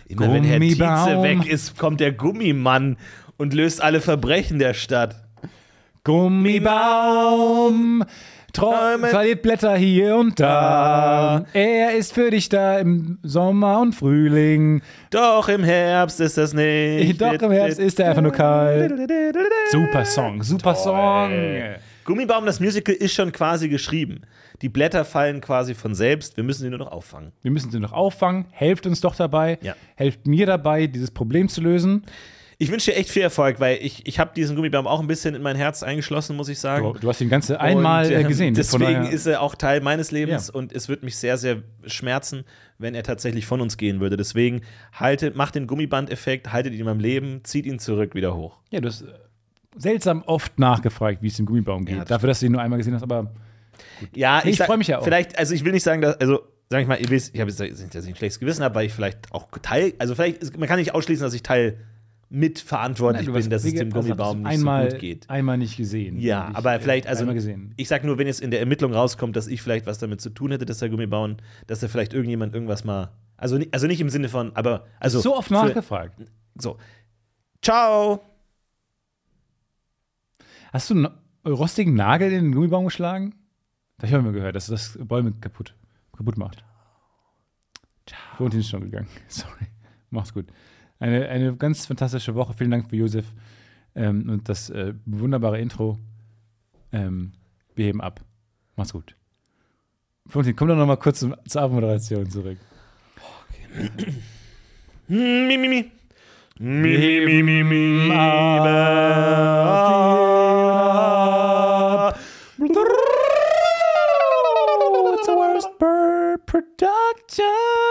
Immer wenn Herr Tietze weg ist, kommt der Gummimann und löst alle Verbrechen der Stadt. Gummibaum, Träume, verliert Blätter hier und da. Er ist für dich da im Sommer und Frühling. Doch im Herbst ist das nicht. Doch im Herbst ist er einfach nur kalt. Super Song, super Song. Gummibaum, das Musical ist schon quasi geschrieben. Die Blätter fallen quasi von selbst. Wir müssen sie nur noch auffangen. Wir müssen sie noch auffangen. Helft uns doch dabei. Ja. Helft mir dabei, dieses Problem zu lösen. Ich wünsche dir echt viel Erfolg, weil ich, ich habe diesen Gummibaum auch ein bisschen in mein Herz eingeschlossen, muss ich sagen. Du, du hast ihn ganze einmal Und, äh, ähm, gesehen. Deswegen ist er auch Teil meines Lebens Ja. und es wird mich sehr, sehr schmerzen, wenn er tatsächlich von uns gehen würde. Deswegen haltet, macht den Gummiband-Effekt, haltet ihn in meinem Leben, zieht ihn zurück wieder hoch. Ja, du hast äh, seltsam oft nachgefragt, wie es dem Gummibaum geht. Ja, Dafür, dass du ihn nur einmal gesehen hast, aber Ja, ich sag- freu mich ja auch. Vielleicht, also ich will nicht sagen, dass, also sag ich mal, ihr wisst, ich habe jetzt nicht, dass ich ein schlechtes Gewissen habe, weil ich vielleicht auch Teil, also vielleicht, man kann nicht ausschließen, dass ich Teil mitverantwortlich du bin, dass es dem Gummibaum nicht einmal, so gut geht. Einmal nicht gesehen. Ja, ich, aber äh, vielleicht, also ich sag nur, wenn jetzt in der Ermittlung rauskommt, dass ich vielleicht was damit zu tun hätte, dass der Gummibaum, dass da vielleicht irgendjemand irgendwas mal, also, also nicht im Sinne von, aber, also. so oft nachgefragt. So. Ciao! Hast du einen rostigen Nagel in den Gummibaum geschlagen? Das habe ich mal gehört, dass das Bäume kaputt, kaputt macht. Florentin ist schon gegangen. (laughs) Sorry. Mach's gut. Eine, eine ganz fantastische Woche. Vielen Dank für Josef ähm, und das äh, wunderbare Intro. Ähm, wir heben ab. Mach's gut. Florentin, komm doch noch mal kurz zum, zur Abmoderation zurück. Mi, mi, mi. Mi, mi, mi, mi, mi. It's the worst bird production.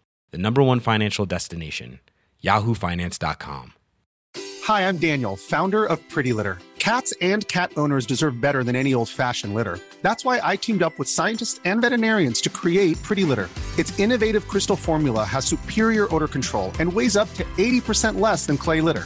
the number one financial destination, yahoofinance.com. Hi, I'm Daniel, founder of Pretty Litter. Cats and cat owners deserve better than any old fashioned litter. That's why I teamed up with scientists and veterinarians to create Pretty Litter. Its innovative crystal formula has superior odor control and weighs up to 80% less than clay litter.